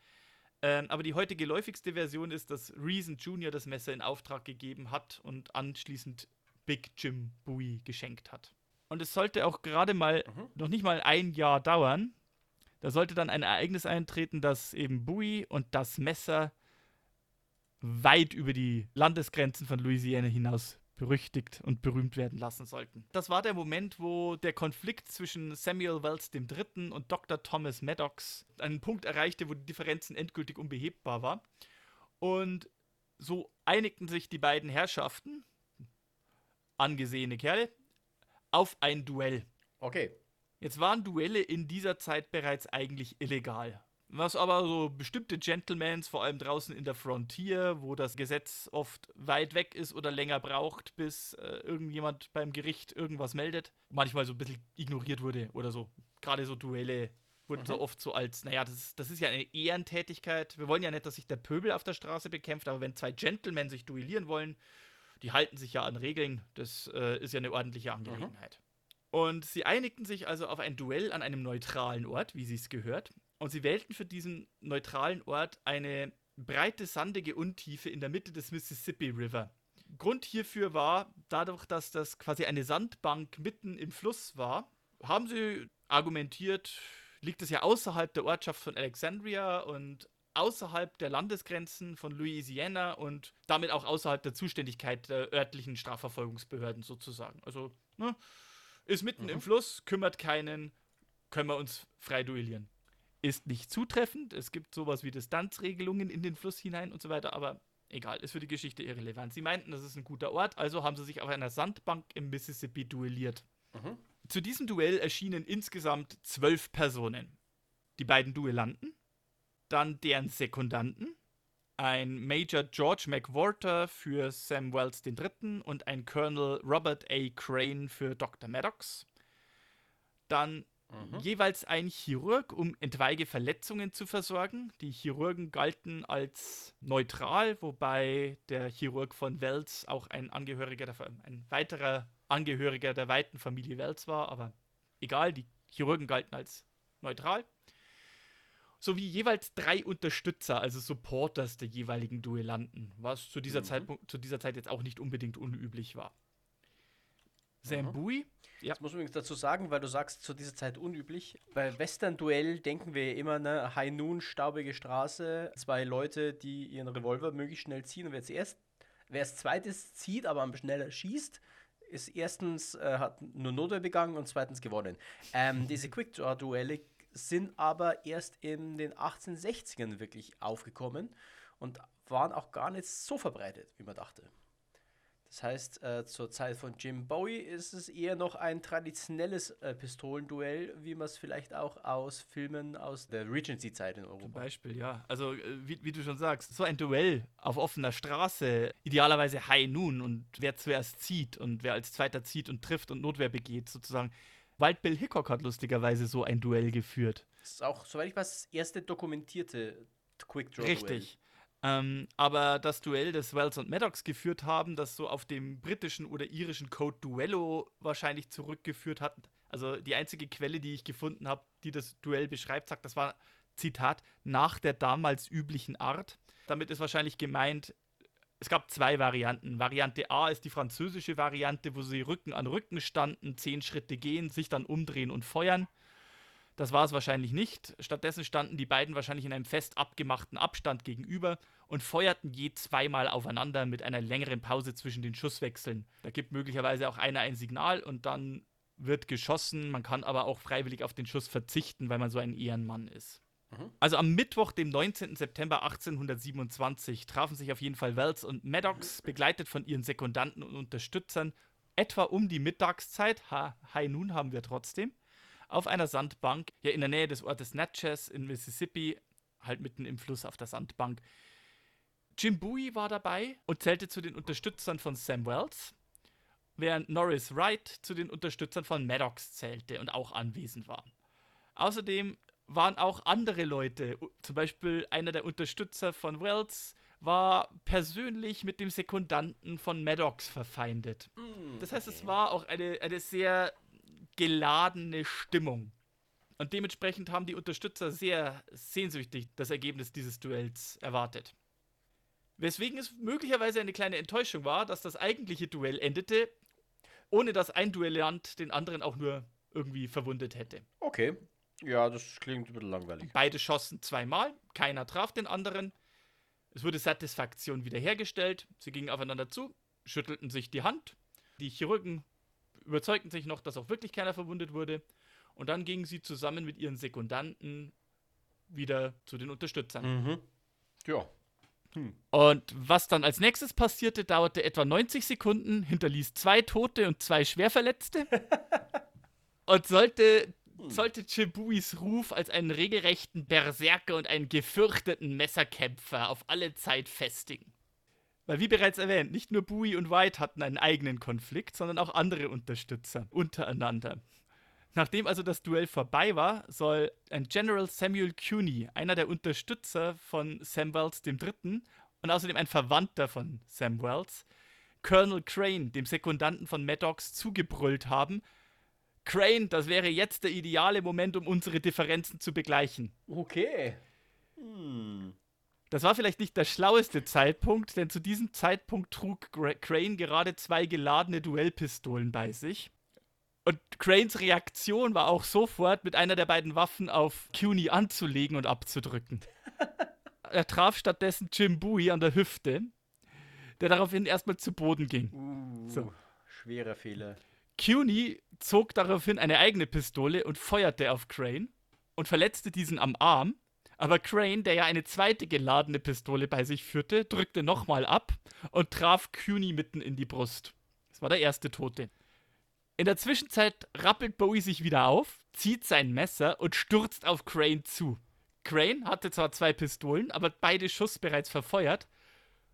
Ähm, aber die heute geläufigste Version ist, dass Reason Jr. das Messer in Auftrag gegeben hat und anschließend Big Jim Bowie geschenkt hat. Und es sollte auch gerade mal mhm. noch nicht mal ein Jahr dauern. Da sollte dann ein Ereignis eintreten, dass eben Bowie und das Messer weit über die Landesgrenzen von Louisiana hinaus berüchtigt und berühmt werden lassen sollten. Das war der Moment, wo der Konflikt zwischen Samuel Wells III. und Dr. Thomas Maddox einen Punkt erreichte, wo die Differenzen endgültig unbehebbar war. Und so einigten sich die beiden Herrschaften, angesehene Kerle, auf ein Duell. Okay. Jetzt waren Duelle in dieser Zeit bereits eigentlich illegal. Was aber so bestimmte Gentlemans, vor allem draußen in der Frontier, wo das Gesetz oft weit weg ist oder länger braucht, bis äh, irgendjemand beim Gericht irgendwas meldet, manchmal so ein bisschen ignoriert wurde oder so. Gerade so Duelle wurden mhm. so oft so als, naja, das ist, das ist ja eine Ehrentätigkeit. Wir wollen ja nicht, dass sich der Pöbel auf der Straße bekämpft, aber wenn zwei Gentlemen sich duellieren wollen, die halten sich ja an Regeln. Das äh, ist ja eine ordentliche Angelegenheit. Mhm. Und sie einigten sich also auf ein Duell an einem neutralen Ort, wie sie es gehört. Und sie wählten für diesen neutralen Ort eine breite, sandige Untiefe in der Mitte des Mississippi River. Grund hierfür war, dadurch, dass das quasi eine Sandbank mitten im Fluss war, haben sie argumentiert, liegt es ja außerhalb der Ortschaft von Alexandria und außerhalb der Landesgrenzen von Louisiana und damit auch außerhalb der Zuständigkeit der örtlichen Strafverfolgungsbehörden sozusagen. Also, ne, ist mitten mhm. im Fluss, kümmert keinen, können wir uns frei duellieren ist nicht zutreffend. Es gibt sowas wie Distanzregelungen in den Fluss hinein und so weiter, aber egal, ist für die Geschichte irrelevant. Sie meinten, das ist ein guter Ort, also haben sie sich auf einer Sandbank im Mississippi duelliert. Mhm. Zu diesem Duell erschienen insgesamt zwölf Personen. Die beiden Duellanten, dann deren Sekundanten, ein Major George McWhorter für Sam Wells III. und ein Colonel Robert A. Crane für Dr. Maddox. Dann Mhm. Jeweils ein Chirurg, um etwaige Verletzungen zu versorgen. Die Chirurgen galten als neutral, wobei der Chirurg von Wells auch ein Angehöriger, der, ein weiterer Angehöriger der weiten Familie Wells war, aber egal, die Chirurgen galten als neutral. Sowie jeweils drei Unterstützer, also Supporters der jeweiligen Duellanten, was zu dieser, mhm. Zeitpunkt, zu dieser Zeit jetzt auch nicht unbedingt unüblich war. Sam mhm. Ja. Das muss man übrigens dazu sagen, weil du sagst, zu dieser Zeit unüblich. Bei Western-Duell denken wir immer, ne, High Noon, staubige Straße, zwei Leute, die ihren Revolver möglichst schnell ziehen und wer zuerst, wer als zweites zieht, aber am schneller schießt, ist erstens äh, hat nur Notwehr begangen und zweitens gewonnen. Ähm, diese Quick Draw Duelle sind aber erst in den 1860ern wirklich aufgekommen und waren auch gar nicht so verbreitet, wie man dachte. Das heißt, äh, zur Zeit von Jim Bowie ist es eher noch ein traditionelles äh, Pistolenduell, wie man es vielleicht auch aus Filmen aus der Regency-Zeit in Europa. Zum Beispiel, ja. Also, äh, wie, wie, du schon sagst, so ein Duell auf offener Straße, idealerweise High Noon und wer zuerst zieht und wer als Zweiter zieht und trifft und Notwehr begeht, sozusagen. Wild Bill Hickok hat lustigerweise so ein Duell geführt. Das ist auch, soweit ich weiß, das erste dokumentierte Quick Draw. Richtig. Ähm, aber das Duell, das Wells und Maddox geführt haben, das so auf dem britischen oder irischen Code Duello wahrscheinlich zurückgeführt hat. Also die einzige Quelle, die ich gefunden habe, die das Duell beschreibt, sagt, das war, Zitat, nach der damals üblichen Art. Damit ist wahrscheinlich gemeint, es gab zwei Varianten. Variante A ist die französische Variante, wo sie Rücken an Rücken standen, zehn Schritte gehen, sich dann umdrehen und feuern. Das war es wahrscheinlich nicht. Stattdessen standen die beiden wahrscheinlich in einem fest abgemachten Abstand gegenüber und feuerten je zweimal aufeinander mit einer längeren Pause zwischen den Schusswechseln. Da gibt möglicherweise auch einer ein Signal und dann wird geschossen. Man kann aber auch freiwillig auf den Schuss verzichten, weil man so ein Ehrenmann ist. Mhm. Also am Mittwoch, dem 19. September 1827, trafen sich auf jeden Fall Wells und Maddox, begleitet von ihren Sekundanten und Unterstützern, etwa um die Mittagszeit. Ha, High Noon haben wir trotzdem auf einer Sandbank, ja in der Nähe des Ortes Natchez in Mississippi, halt mitten im Fluss auf der Sandbank. Jim Bowie war dabei und zählte zu den Unterstützern von Sam Wells, während Norris Wright zu den Unterstützern von Maddox zählte und auch anwesend war. Außerdem waren auch andere Leute, zum Beispiel einer der Unterstützer von Wells, war persönlich mit dem Sekundanten von Maddox verfeindet. Mm, das heißt, es war auch eine, eine sehr geladene Stimmung. Und dementsprechend haben die Unterstützer sehr sehnsüchtig das Ergebnis dieses Duells erwartet. Weswegen es möglicherweise eine kleine Enttäuschung war, dass das eigentliche Duell endete, ohne dass ein Duellant den anderen auch nur irgendwie verwundet hätte. Okay. Ja, das klingt ein bisschen langweilig. Beide schossen zweimal, keiner traf den anderen. Es wurde Satisfaktion wiederhergestellt. Sie gingen aufeinander zu, schüttelten sich die Hand. Die Chirurgen überzeugten sich noch, dass auch wirklich keiner verwundet wurde. Und dann gingen sie zusammen mit ihren Sekundanten wieder zu den Unterstützern. Mhm. Ja. Hm. Und was dann als nächstes passierte, dauerte etwa 90 Sekunden, hinterließ zwei Tote und zwei Schwerverletzte. und sollte, hm. sollte Chibuis Ruf als einen regelrechten Berserker und einen gefürchteten Messerkämpfer auf alle Zeit festigen. Weil, wie bereits erwähnt, nicht nur Bowie und White hatten einen eigenen Konflikt, sondern auch andere Unterstützer untereinander. Nachdem also das Duell vorbei war, soll ein General Samuel Cuny, einer der Unterstützer von Sam Wells III. und außerdem ein Verwandter von Sam Wells, Colonel Crane, dem Sekundanten von Maddox, zugebrüllt haben, Crane, das wäre jetzt der ideale Moment, um unsere Differenzen zu begleichen. Okay. Hm. Das war vielleicht nicht der schlaueste Zeitpunkt, denn zu diesem Zeitpunkt trug Crane gerade zwei geladene Duellpistolen bei sich. Und Cranes Reaktion war auch sofort, mit einer der beiden Waffen auf CUNY anzulegen und abzudrücken. er traf stattdessen Jim Bowie an der Hüfte, der daraufhin erstmal zu Boden ging. Uh, so. Schwerer Fehler. CUNY zog daraufhin eine eigene Pistole und feuerte auf Crane und verletzte diesen am Arm aber Crane, der ja eine zweite geladene Pistole bei sich führte, drückte nochmal ab und traf Cuny mitten in die Brust. Das war der erste Tote. In der Zwischenzeit rappelt Bowie sich wieder auf, zieht sein Messer und stürzt auf Crane zu. Crane hatte zwar zwei Pistolen, aber beide Schuss bereits verfeuert,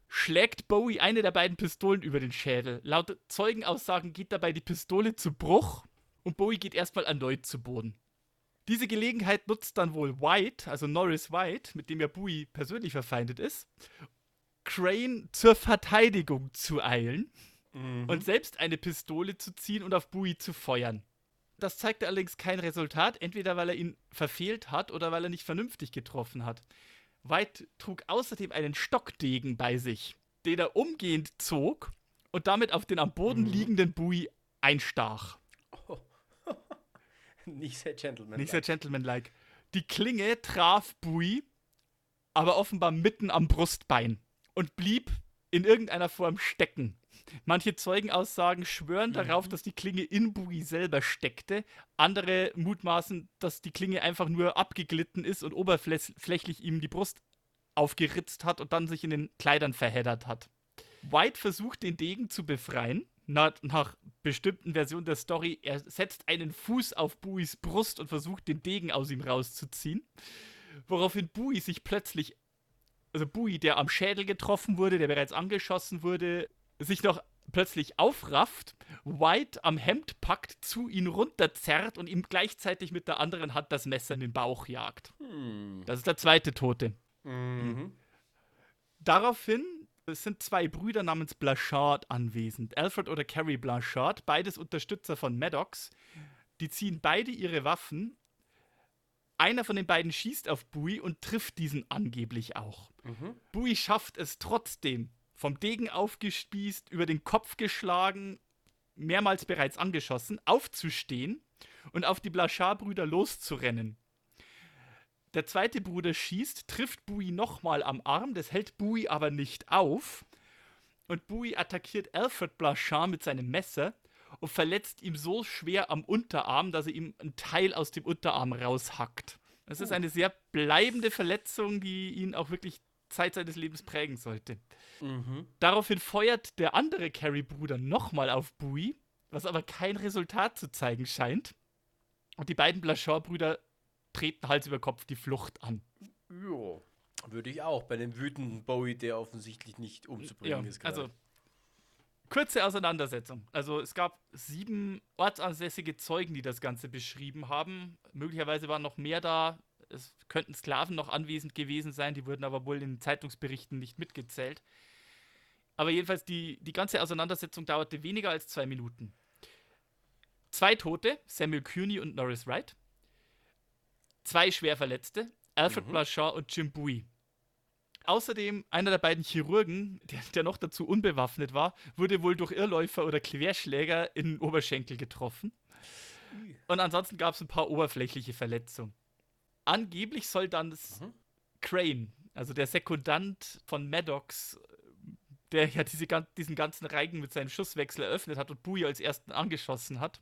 schlägt Bowie eine der beiden Pistolen über den Schädel. Laut Zeugenaussagen geht dabei die Pistole zu Bruch und Bowie geht erstmal erneut zu Boden. Diese Gelegenheit nutzt dann wohl White, also Norris White, mit dem ja Bowie persönlich verfeindet ist, Crane zur Verteidigung zu eilen mhm. und selbst eine Pistole zu ziehen und auf Bowie zu feuern. Das zeigte allerdings kein Resultat, entweder weil er ihn verfehlt hat oder weil er nicht vernünftig getroffen hat. White trug außerdem einen Stockdegen bei sich, den er umgehend zog und damit auf den am Boden mhm. liegenden Bowie einstach. Nicht sehr gentlemanlike. Nicht sehr gentlemanlike. Die Klinge traf Bui, aber offenbar mitten am Brustbein und blieb in irgendeiner Form stecken. Manche Zeugenaussagen schwören darauf, dass die Klinge in Boogie selber steckte. Andere mutmaßen, dass die Klinge einfach nur abgeglitten ist und oberflächlich ihm die Brust aufgeritzt hat und dann sich in den Kleidern verheddert hat. White versucht, den Degen zu befreien. Nach, nach bestimmten Versionen der Story, er setzt einen Fuß auf Buis Brust und versucht, den Degen aus ihm rauszuziehen. Woraufhin Bui sich plötzlich, also Bui, der am Schädel getroffen wurde, der bereits angeschossen wurde, sich noch plötzlich aufrafft, White am Hemd packt, zu ihm runterzerrt und ihm gleichzeitig mit der anderen Hand das Messer in den Bauch jagt. Hm. Das ist der zweite Tote. Mhm. Daraufhin sind zwei Brüder namens Blanchard anwesend. Alfred oder Carrie Blanchard, beides Unterstützer von Maddox. Die ziehen beide ihre Waffen. Einer von den beiden schießt auf Bowie und trifft diesen angeblich auch. Mhm. Bowie schafft es trotzdem, vom Degen aufgespießt, über den Kopf geschlagen, mehrmals bereits angeschossen, aufzustehen und auf die Blanchard-Brüder loszurennen. Der zweite Bruder schießt, trifft Bowie nochmal am Arm, das hält Bowie aber nicht auf. Und Bowie attackiert Alfred Blanchard mit seinem Messer und verletzt ihm so schwer am Unterarm, dass er ihm einen Teil aus dem Unterarm raushackt. Das ist oh. eine sehr bleibende Verletzung, die ihn auch wirklich Zeit seines Lebens prägen sollte. Mhm. Daraufhin feuert der andere Carrie-Bruder nochmal auf Bowie, was aber kein Resultat zu zeigen scheint. Und die beiden Blanchard-Brüder treten Hals über Kopf die Flucht an. Ja, würde ich auch. Bei dem wütenden Bowie, der offensichtlich nicht umzubringen ja, ist. Grad. Also, kurze Auseinandersetzung. Also, es gab sieben ortsansässige Zeugen, die das Ganze beschrieben haben. Möglicherweise waren noch mehr da es könnten Sklaven noch anwesend gewesen sein, die wurden aber wohl in den Zeitungsberichten nicht mitgezählt. Aber jedenfalls, die, die ganze Auseinandersetzung dauerte weniger als zwei Minuten. Zwei Tote, Samuel Cuny und Norris Wright. Zwei Schwerverletzte, Alfred mhm. Blanchard und Jim Bowie. Außerdem, einer der beiden Chirurgen, der, der, noch dazu unbewaffnet war, wurde wohl durch Irrläufer oder Querschläger in den Oberschenkel getroffen. Und ansonsten gab es ein paar oberflächliche Verletzungen angeblich soll dann das mhm. Crane, also der Sekundant von Maddox, der ja diese, diesen ganzen Reigen mit seinem Schusswechsel eröffnet hat und Bowie als ersten angeschossen hat,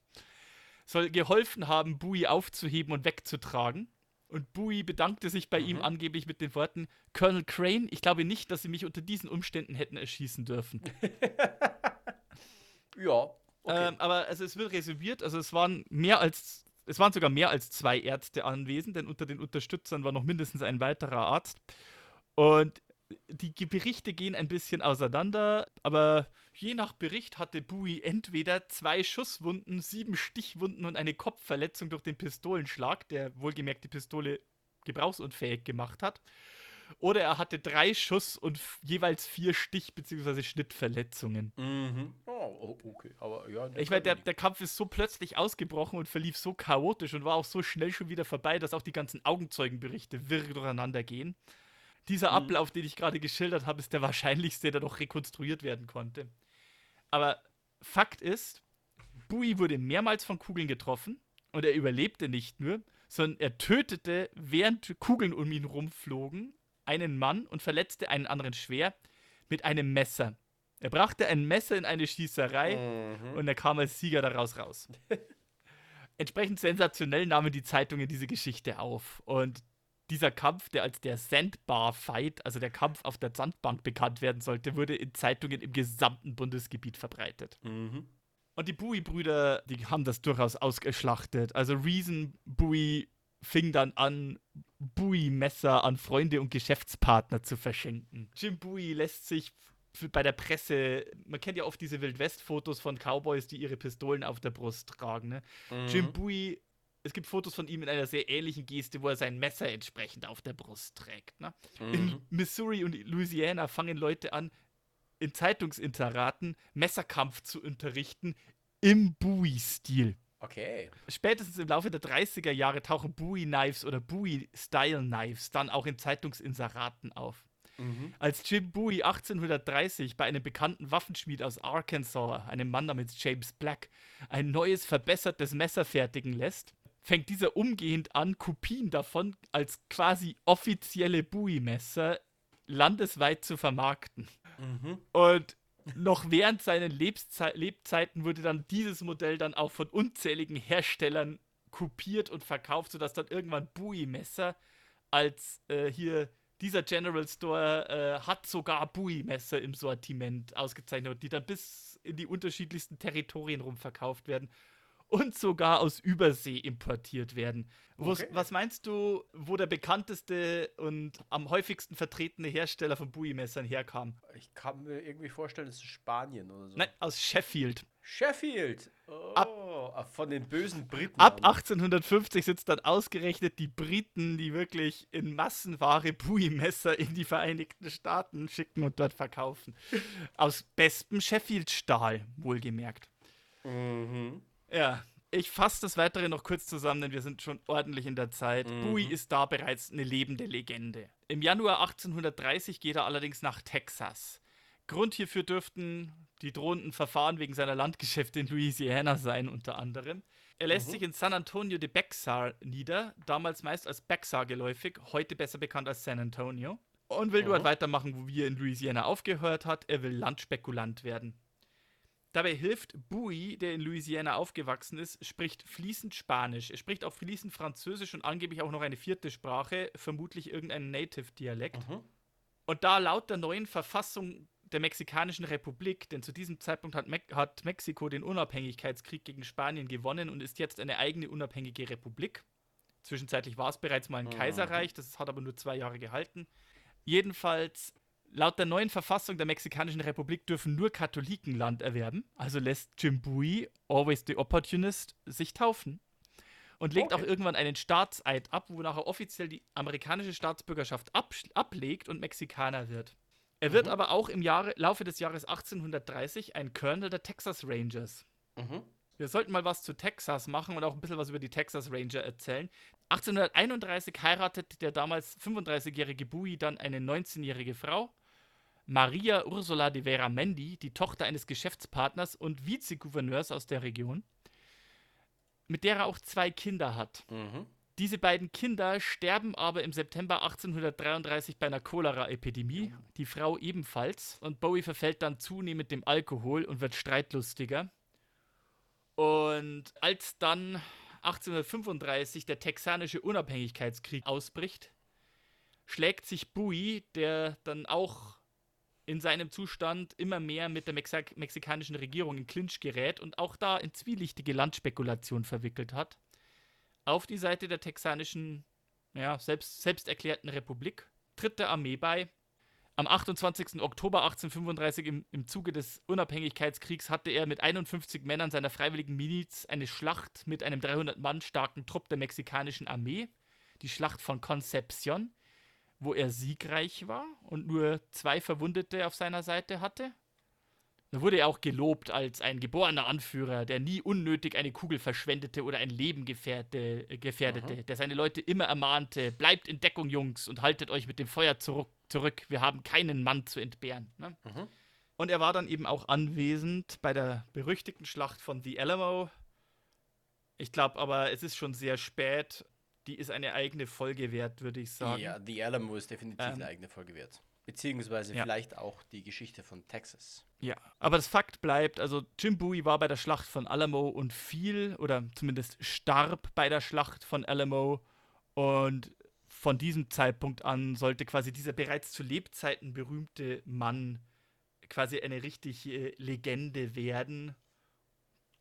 soll geholfen haben, Bowie aufzuheben und wegzutragen. Und Bowie bedankte sich bei mhm. ihm angeblich mit den Worten: Colonel Crane, ich glaube nicht, dass Sie mich unter diesen Umständen hätten erschießen dürfen. ja. Okay. Ähm, aber also es wird resümiert, also es waren mehr als es waren sogar mehr als zwei Ärzte anwesend, denn unter den Unterstützern war noch mindestens ein weiterer Arzt. Und die Berichte gehen ein bisschen auseinander, aber je nach Bericht hatte Bowie entweder zwei Schusswunden, sieben Stichwunden und eine Kopfverletzung durch den Pistolenschlag, der wohlgemerkt die Pistole gebrauchsunfähig gemacht hat. Oder er hatte drei Schuss und jeweils vier Stich- bzw. Schnittverletzungen. Mhm. Oh, okay. Aber ja. Ich meine, der, der Kampf ist so plötzlich ausgebrochen und verlief so chaotisch und war auch so schnell schon wieder vorbei, dass auch die ganzen Augenzeugenberichte wirr durcheinander gehen. Dieser mhm. Ablauf, den ich gerade geschildert habe, ist der wahrscheinlichste, der noch rekonstruiert werden konnte. Aber Fakt ist, Bui wurde mehrmals von Kugeln getroffen und er überlebte nicht nur, sondern er tötete, während Kugeln um ihn rumflogen, einen Mann und verletzte einen anderen schwer mit einem Messer. Er brachte ein Messer in eine Schießerei mhm. und er kam als Sieger daraus raus. Entsprechend sensationell nahmen die Zeitungen diese Geschichte auf. Und dieser Kampf, der als der Sandbar Fight, also der Kampf auf der Sandbank bekannt werden sollte, wurde in Zeitungen im gesamten Bundesgebiet verbreitet. Mhm. Und die Bowie-Brüder, die haben das durchaus ausgeschlachtet. Also Reason Bowie fing dann an, Bowie-Messer an Freunde und Geschäftspartner zu verschenken. Jim Bowie lässt sich bei der Presse, man kennt ja oft diese Wildwest-Fotos von Cowboys, die ihre Pistolen auf der Brust tragen. Ne? Mhm. Jim Bowie, es gibt Fotos von ihm in einer sehr ähnlichen Geste, wo er sein Messer entsprechend auf der Brust trägt. Ne? Mhm. In Missouri und Louisiana fangen Leute an, in Zeitungsinterraten Messerkampf zu unterrichten im Bowie-Stil. Okay. Spätestens im Laufe der 30er Jahre tauchen Bowie-Knives oder Bowie-Style-Knives dann auch in Zeitungsinseraten auf. Mhm. Als Jim Bowie 1830 bei einem bekannten Waffenschmied aus Arkansas, einem Mann namens James Black, ein neues, verbessertes Messer fertigen lässt, fängt dieser umgehend an, Kopien davon als quasi offizielle Bowie-Messer landesweit zu vermarkten. Mhm. Und noch während seinen Lebzei Lebzeiten wurde dann dieses Modell dann auch von unzähligen Herstellern kopiert und verkauft, sodass dann irgendwann Bowie-Messer als äh, hier dieser General Store äh, hat sogar Bowie-Messer im Sortiment ausgezeichnet, die dann bis in die unterschiedlichsten Territorien rumverkauft werden und sogar aus Übersee importiert werden. Okay. Was meinst du, wo der bekannteste und am häufigsten vertretene Hersteller von Bowie-Messern herkam? Ich kann mir irgendwie vorstellen, es ist Spanien oder so. Nein, aus Sheffield. Sheffield! Oh, ab, von den bösen Briten. Ab 1850 sitzt dann ausgerechnet die Briten, die wirklich in Massenware Bowie-Messer in die Vereinigten Staaten schicken und dort verkaufen. Aus bestem Sheffield-Stahl, wohlgemerkt. Mhm. Ja, ich fasse das Weitere noch kurz zusammen, denn wir sind schon ordentlich in der Zeit. Mhm. Bowie ist da bereits eine lebende Legende. Im Januar 1830 geht er allerdings nach Texas. Grund hierfür dürften die drohenden Verfahren wegen seiner Landgeschäfte in Louisiana sein, unter anderem. Er lässt mhm. sich in San Antonio de Bexar nieder, damals meist als Bexar geläufig, heute besser bekannt als San Antonio. Und will mhm. dort weitermachen, wo er in Louisiana aufgehört hat. Er will Landspekulant werden. Dabei hilft Bowie, der in Louisiana aufgewachsen ist, spricht fließend Spanisch. Er spricht auch fließend Französisch und angeblich auch noch eine vierte Sprache, vermutlich irgendein Native-Dialekt. Mhm. Und da laut der neuen Verfassung der Mexikanischen Republik, denn zu diesem Zeitpunkt hat, Me hat Mexiko den Unabhängigkeitskrieg gegen Spanien gewonnen und ist jetzt eine eigene unabhängige Republik. Zwischenzeitlich war es bereits mal ein mhm. Kaiserreich, das hat aber nur zwei Jahre gehalten. Jedenfalls Laut der neuen Verfassung der Mexikanischen Republik dürfen nur Katholiken Land erwerben. Also lässt Jim Bowie, always the opportunist, sich taufen. Und legt okay. auch irgendwann einen Staatseid ab, wonach er offiziell die amerikanische Staatsbürgerschaft ab ablegt und Mexikaner wird. Er wird mhm. aber auch im Jahre, Laufe des Jahres 1830 ein Colonel der Texas Rangers. Mhm. Wir sollten mal was zu Texas machen und auch ein bisschen was über die Texas Ranger erzählen. 1831 heiratet der damals 35-jährige Bowie dann eine 19-jährige Frau Maria Ursula de Vera Mendi, die Tochter eines Geschäftspartners und Vizegouverneurs aus der Region, mit der er auch zwei Kinder hat. Mhm. Diese beiden Kinder sterben aber im September 1833 bei einer Cholera-Epidemie, die Frau ebenfalls, und Bowie verfällt dann zunehmend dem Alkohol und wird streitlustiger. Und als dann 1835 der texanische Unabhängigkeitskrieg ausbricht, schlägt sich Bowie, der dann auch in seinem Zustand immer mehr mit der Mex mexikanischen Regierung in Clinch gerät und auch da in zwielichtige Landspekulation verwickelt hat. Auf die Seite der texanischen, ja, selbst, selbsterklärten Republik tritt der Armee bei. Am 28. Oktober 1835 im, im Zuge des Unabhängigkeitskriegs hatte er mit 51 Männern seiner freiwilligen Miliz eine Schlacht mit einem 300 Mann starken Trupp der mexikanischen Armee, die Schlacht von Concepcion, wo er siegreich war und nur zwei Verwundete auf seiner Seite hatte. Da wurde er auch gelobt als ein geborener Anführer, der nie unnötig eine Kugel verschwendete oder ein Leben gefährde, äh, gefährdete, Aha. der seine Leute immer ermahnte, bleibt in Deckung, Jungs, und haltet euch mit dem Feuer zurück, zurück. wir haben keinen Mann zu entbehren. Ne? Und er war dann eben auch anwesend bei der berüchtigten Schlacht von The Alamo. Ich glaube aber, es ist schon sehr spät die ist eine eigene Folge wert, würde ich sagen. Ja, The Alamo ist definitiv ähm, eine eigene Folge wert. Beziehungsweise ja. vielleicht auch die Geschichte von Texas. Ja, aber das Fakt bleibt, also Jim Bowie war bei der Schlacht von Alamo und fiel, oder zumindest starb bei der Schlacht von Alamo. Und von diesem Zeitpunkt an sollte quasi dieser bereits zu Lebzeiten berühmte Mann quasi eine richtige Legende werden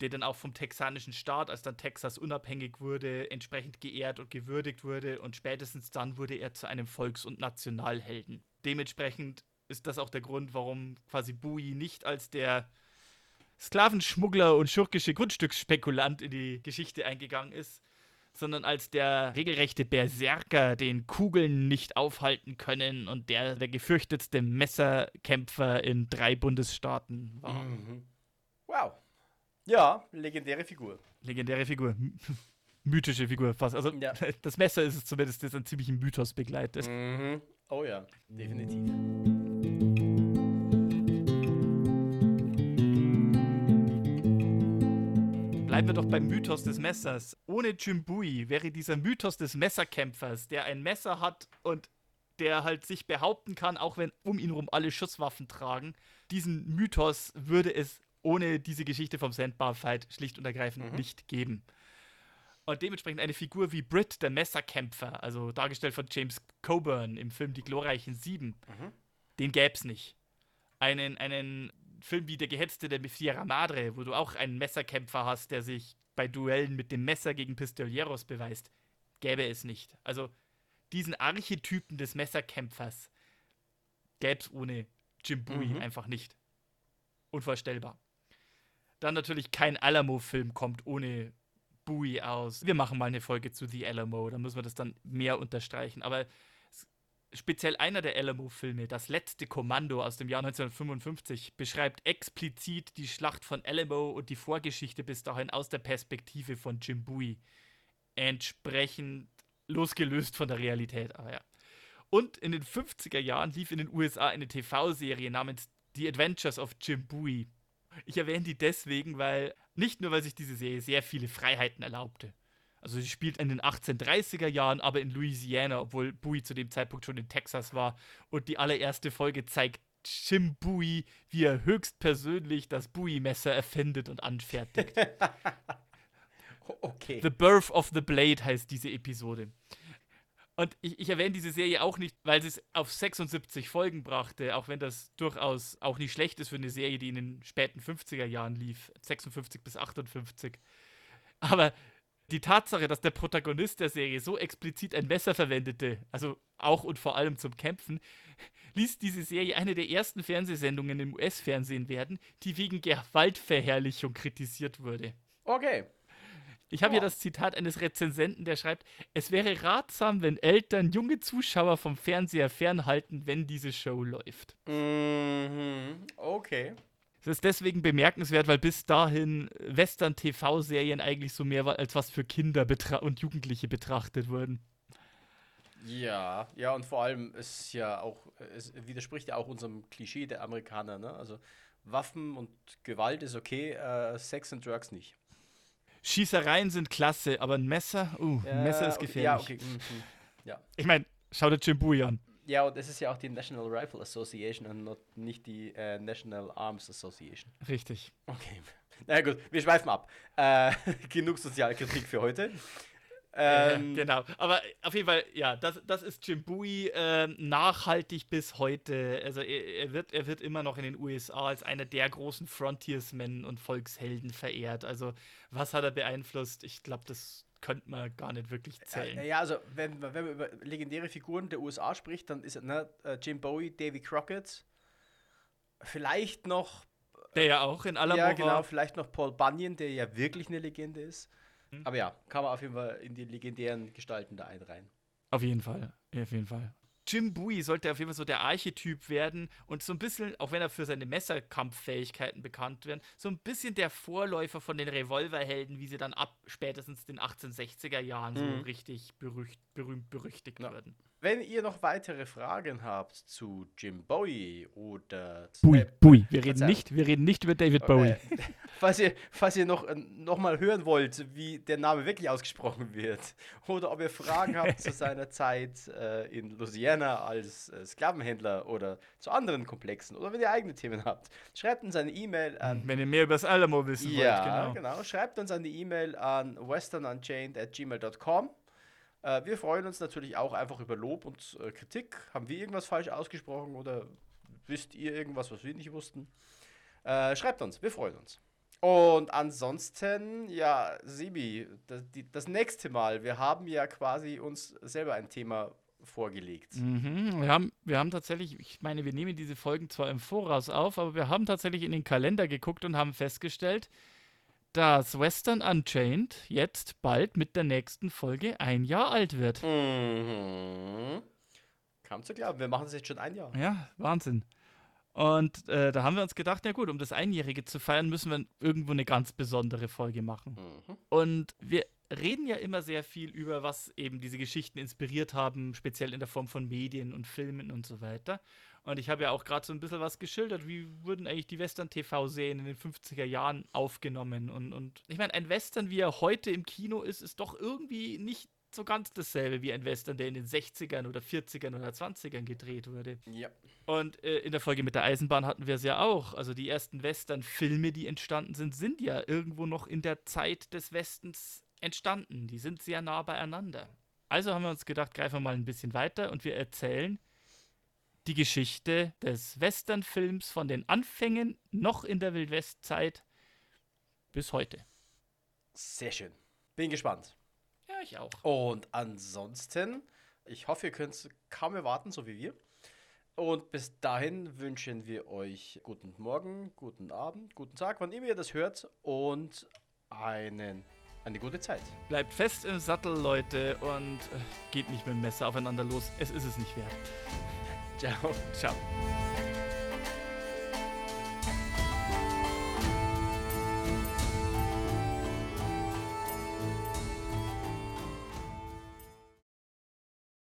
der dann auch vom texanischen Staat, als dann Texas unabhängig wurde, entsprechend geehrt und gewürdigt wurde und spätestens dann wurde er zu einem Volks- und Nationalhelden. Dementsprechend ist das auch der Grund, warum quasi Bowie nicht als der Sklavenschmuggler und schurkische Grundstücksspekulant in die Geschichte eingegangen ist, sondern als der regelrechte Berserker, den Kugeln nicht aufhalten können und der der gefürchtetste Messerkämpfer in drei Bundesstaaten war. Mhm. Wow. Ja, legendäre Figur. Legendäre Figur. Mythische Figur fast. Also ja. das Messer ist es zumindest, das einen ziemlichen Mythos begleitet. Mhm. Oh ja, definitiv. Bleiben wir doch beim Mythos des Messers. Ohne Jimbui wäre dieser Mythos des Messerkämpfers, der ein Messer hat und der halt sich behaupten kann, auch wenn um ihn rum alle Schusswaffen tragen. Diesen Mythos würde es ohne diese Geschichte vom Sandbar-Fight schlicht und ergreifend Mhm. nicht geben. Und dementsprechend eine Figur wie Britt, der Messerkämpfer, also dargestellt von James Coburn im Film Die glorreichen Sieben, Mhm. den gäb's nicht. Einen, einen Film wie Der Gehetzte der Sierra Madre, wo du auch einen Messerkämpfer hast, der sich bei Duellen mit dem Messer gegen Pistolieros beweist, gäbe es nicht. Also diesen Archetypen des Messerkämpfers gäb's ohne Jim Bowie Mhm. einfach nicht. Unvorstellbar. Dann natürlich kein Alamo-Film kommt ohne Bowie aus. Wir machen mal eine Folge zu The Alamo, da müssen wir das dann mehr unterstreichen. Aber speziell einer der Alamo-Filme, das letzte Kommando aus dem Jahr 1955, beschreibt explizit die Schlacht von Alamo und die Vorgeschichte bis dahin aus der Perspektive von Jim Bowie. Entsprechend losgelöst von der Realität, aber ja. Und in den 50er Jahren lief in den USA eine TV-Serie namens The Adventures of Jim Bowie. Ich erwähne die deswegen, weil nicht nur, weil sich diese Serie sehr viele Freiheiten erlaubte. Also sie spielt in den 1830er Jahren, aber in Louisiana, obwohl Bowie zu dem Zeitpunkt schon in Texas war. Und die allererste Folge zeigt Jim Bowie, wie er höchstpersönlich das Bowie-Messer erfindet und anfertigt. Okay. The Birth of the Blade heißt diese Episode. Und ich, ich erwähne diese Serie auch nicht, weil sie es auf 76 Folgen brachte, auch wenn das durchaus auch nicht schlecht ist für eine Serie, die in den späten 50er Jahren lief, 56 bis 58. Aber die Tatsache, dass der Protagonist der Serie so explizit ein Messer verwendete, also auch und vor allem zum Kämpfen, ließ diese Serie eine der ersten Fernsehsendungen im US-Fernsehen werden, die wegen Gewaltverherrlichung kritisiert wurde. Okay. Ich habe hier Ja. das Zitat eines Rezensenten, der schreibt: Es wäre ratsam, wenn Eltern junge Zuschauer vom Fernseher fernhalten, wenn diese Show läuft. Mhm. Okay. Es ist deswegen bemerkenswert, weil bis dahin Western-TV-Serien eigentlich so mehr als was für Kinder betra- und Jugendliche betrachtet wurden. Ja, ja, und vor allem ist ja auch, es widerspricht ja auch unserem Klischee der Amerikaner, ne? Also Waffen und Gewalt ist okay, äh, Sex und Drugs nicht. Schießereien sind klasse, aber ein Messer, uh, ein Messer ist okay, gefährlich. Ja, okay. Mhm. Ja. Ich meine, schau dir Jim Bowie an. ja, und es ist ja auch die National Rifle Association und not, nicht die äh, National Arms Association. Richtig. Okay. Na gut, wir schweifen ab. Äh, genug Sozialkritik für heute. Ähm, Ja, genau. Aber auf jeden Fall, ja, das, das ist Jim Bowie ähm, nachhaltig bis heute. Also er, er, wird, er wird immer noch in den USA als einer der großen Frontiersmen und Volkshelden verehrt. Also was hat er beeinflusst? Ich glaube, das könnte man gar nicht wirklich zählen. Äh, ja, also wenn, wenn man über legendäre Figuren der USA spricht, dann ist ne, äh, Jim Bowie, Davy Crockett, vielleicht noch, Der ja auch in Alamo ja genau, vielleicht noch Paul Bunyan, der ja wirklich eine Legende ist. Mhm. Aber ja, kann man auf jeden Fall in die legendären Gestalten da einreihen. Auf jeden Fall. Auf jeden Fall. Jim Bowie sollte auf jeden Fall so der Archetyp werden und so ein bisschen, auch wenn er für seine Messerkampffähigkeiten bekannt wird, so ein bisschen der Vorläufer von den Revolverhelden, wie sie dann ab spätestens den 1860er Jahren so Mhm. richtig berücht, berühmt berüchtigt Ja. wurden. Wenn ihr noch weitere Fragen habt zu Jim Bowie oder zu, äh, Bowie. Wir reden nicht, wir reden nicht über David Bowie. Falls ihr, falls ihr noch, äh, noch mal hören wollt, wie der Name wirklich ausgesprochen wird, oder ob ihr Fragen habt zu seiner Zeit äh, in Louisiana als äh, Sklavenhändler oder zu anderen Komplexen, oder wenn ihr eigene Themen habt, schreibt uns eine E-Mail an. Wenn ihr mehr über das Alamo wissen Ja, wollt, genau. genau. Schreibt uns die E-Mail an westernunchained.gmail.com. Äh, wir freuen uns natürlich auch einfach über Lob und äh, Kritik. Haben wir irgendwas falsch ausgesprochen oder wisst ihr irgendwas, was wir nicht wussten? Äh, schreibt uns, wir freuen uns. Und ansonsten, ja, Sibi, das, die, das nächste Mal, wir haben ja quasi uns selber ein Thema vorgelegt. Mhm, wir, haben, wir haben tatsächlich, ich meine, wir nehmen diese Folgen zwar im Voraus auf, aber wir haben tatsächlich in den Kalender geguckt und haben festgestellt, dass Western Unchained jetzt bald mit der nächsten Folge ein Jahr alt wird. Mhm. Kam zu glauben, wir machen es jetzt schon ein Jahr. Ja, Wahnsinn. Und äh, da haben wir uns gedacht, ja gut, um das Einjährige zu feiern, müssen wir irgendwo eine ganz besondere Folge machen. Mhm. Und wir reden ja immer sehr viel über, was eben diese Geschichten inspiriert haben, speziell in der Form von Medien und Filmen und so weiter. Und ich habe ja auch gerade so ein bisschen was geschildert, wie wurden eigentlich die Western-TV-Serien in den 50er Jahren aufgenommen. Und, und ich meine, ein Western, wie er heute im Kino ist, ist doch irgendwie nicht so ganz dasselbe wie ein Western, der in den 60ern oder 40ern oder 20ern gedreht wurde. Ja. Und äh, in der Folge mit der Eisenbahn hatten wir es ja auch. Also die ersten Western-Filme, die entstanden sind, sind ja irgendwo noch in der Zeit des Westens entstanden. Die sind sehr nah beieinander. Also haben wir uns gedacht, greifen wir mal ein bisschen weiter und wir erzählen die Geschichte des Western-Films von den Anfängen noch in der Wildwestzeit bis heute. Sehr schön. Bin gespannt. Ja, ich auch. Und ansonsten, ich hoffe, ihr könnt es kaum erwarten, so wie wir. Und bis dahin wünschen wir euch guten Morgen, guten Abend, guten Tag, wann immer ihr das hört und einen, eine gute Zeit. Bleibt fest im Sattel, Leute, und äh, geht nicht mit dem Messer aufeinander los. Es ist es nicht wert. Chao, chao.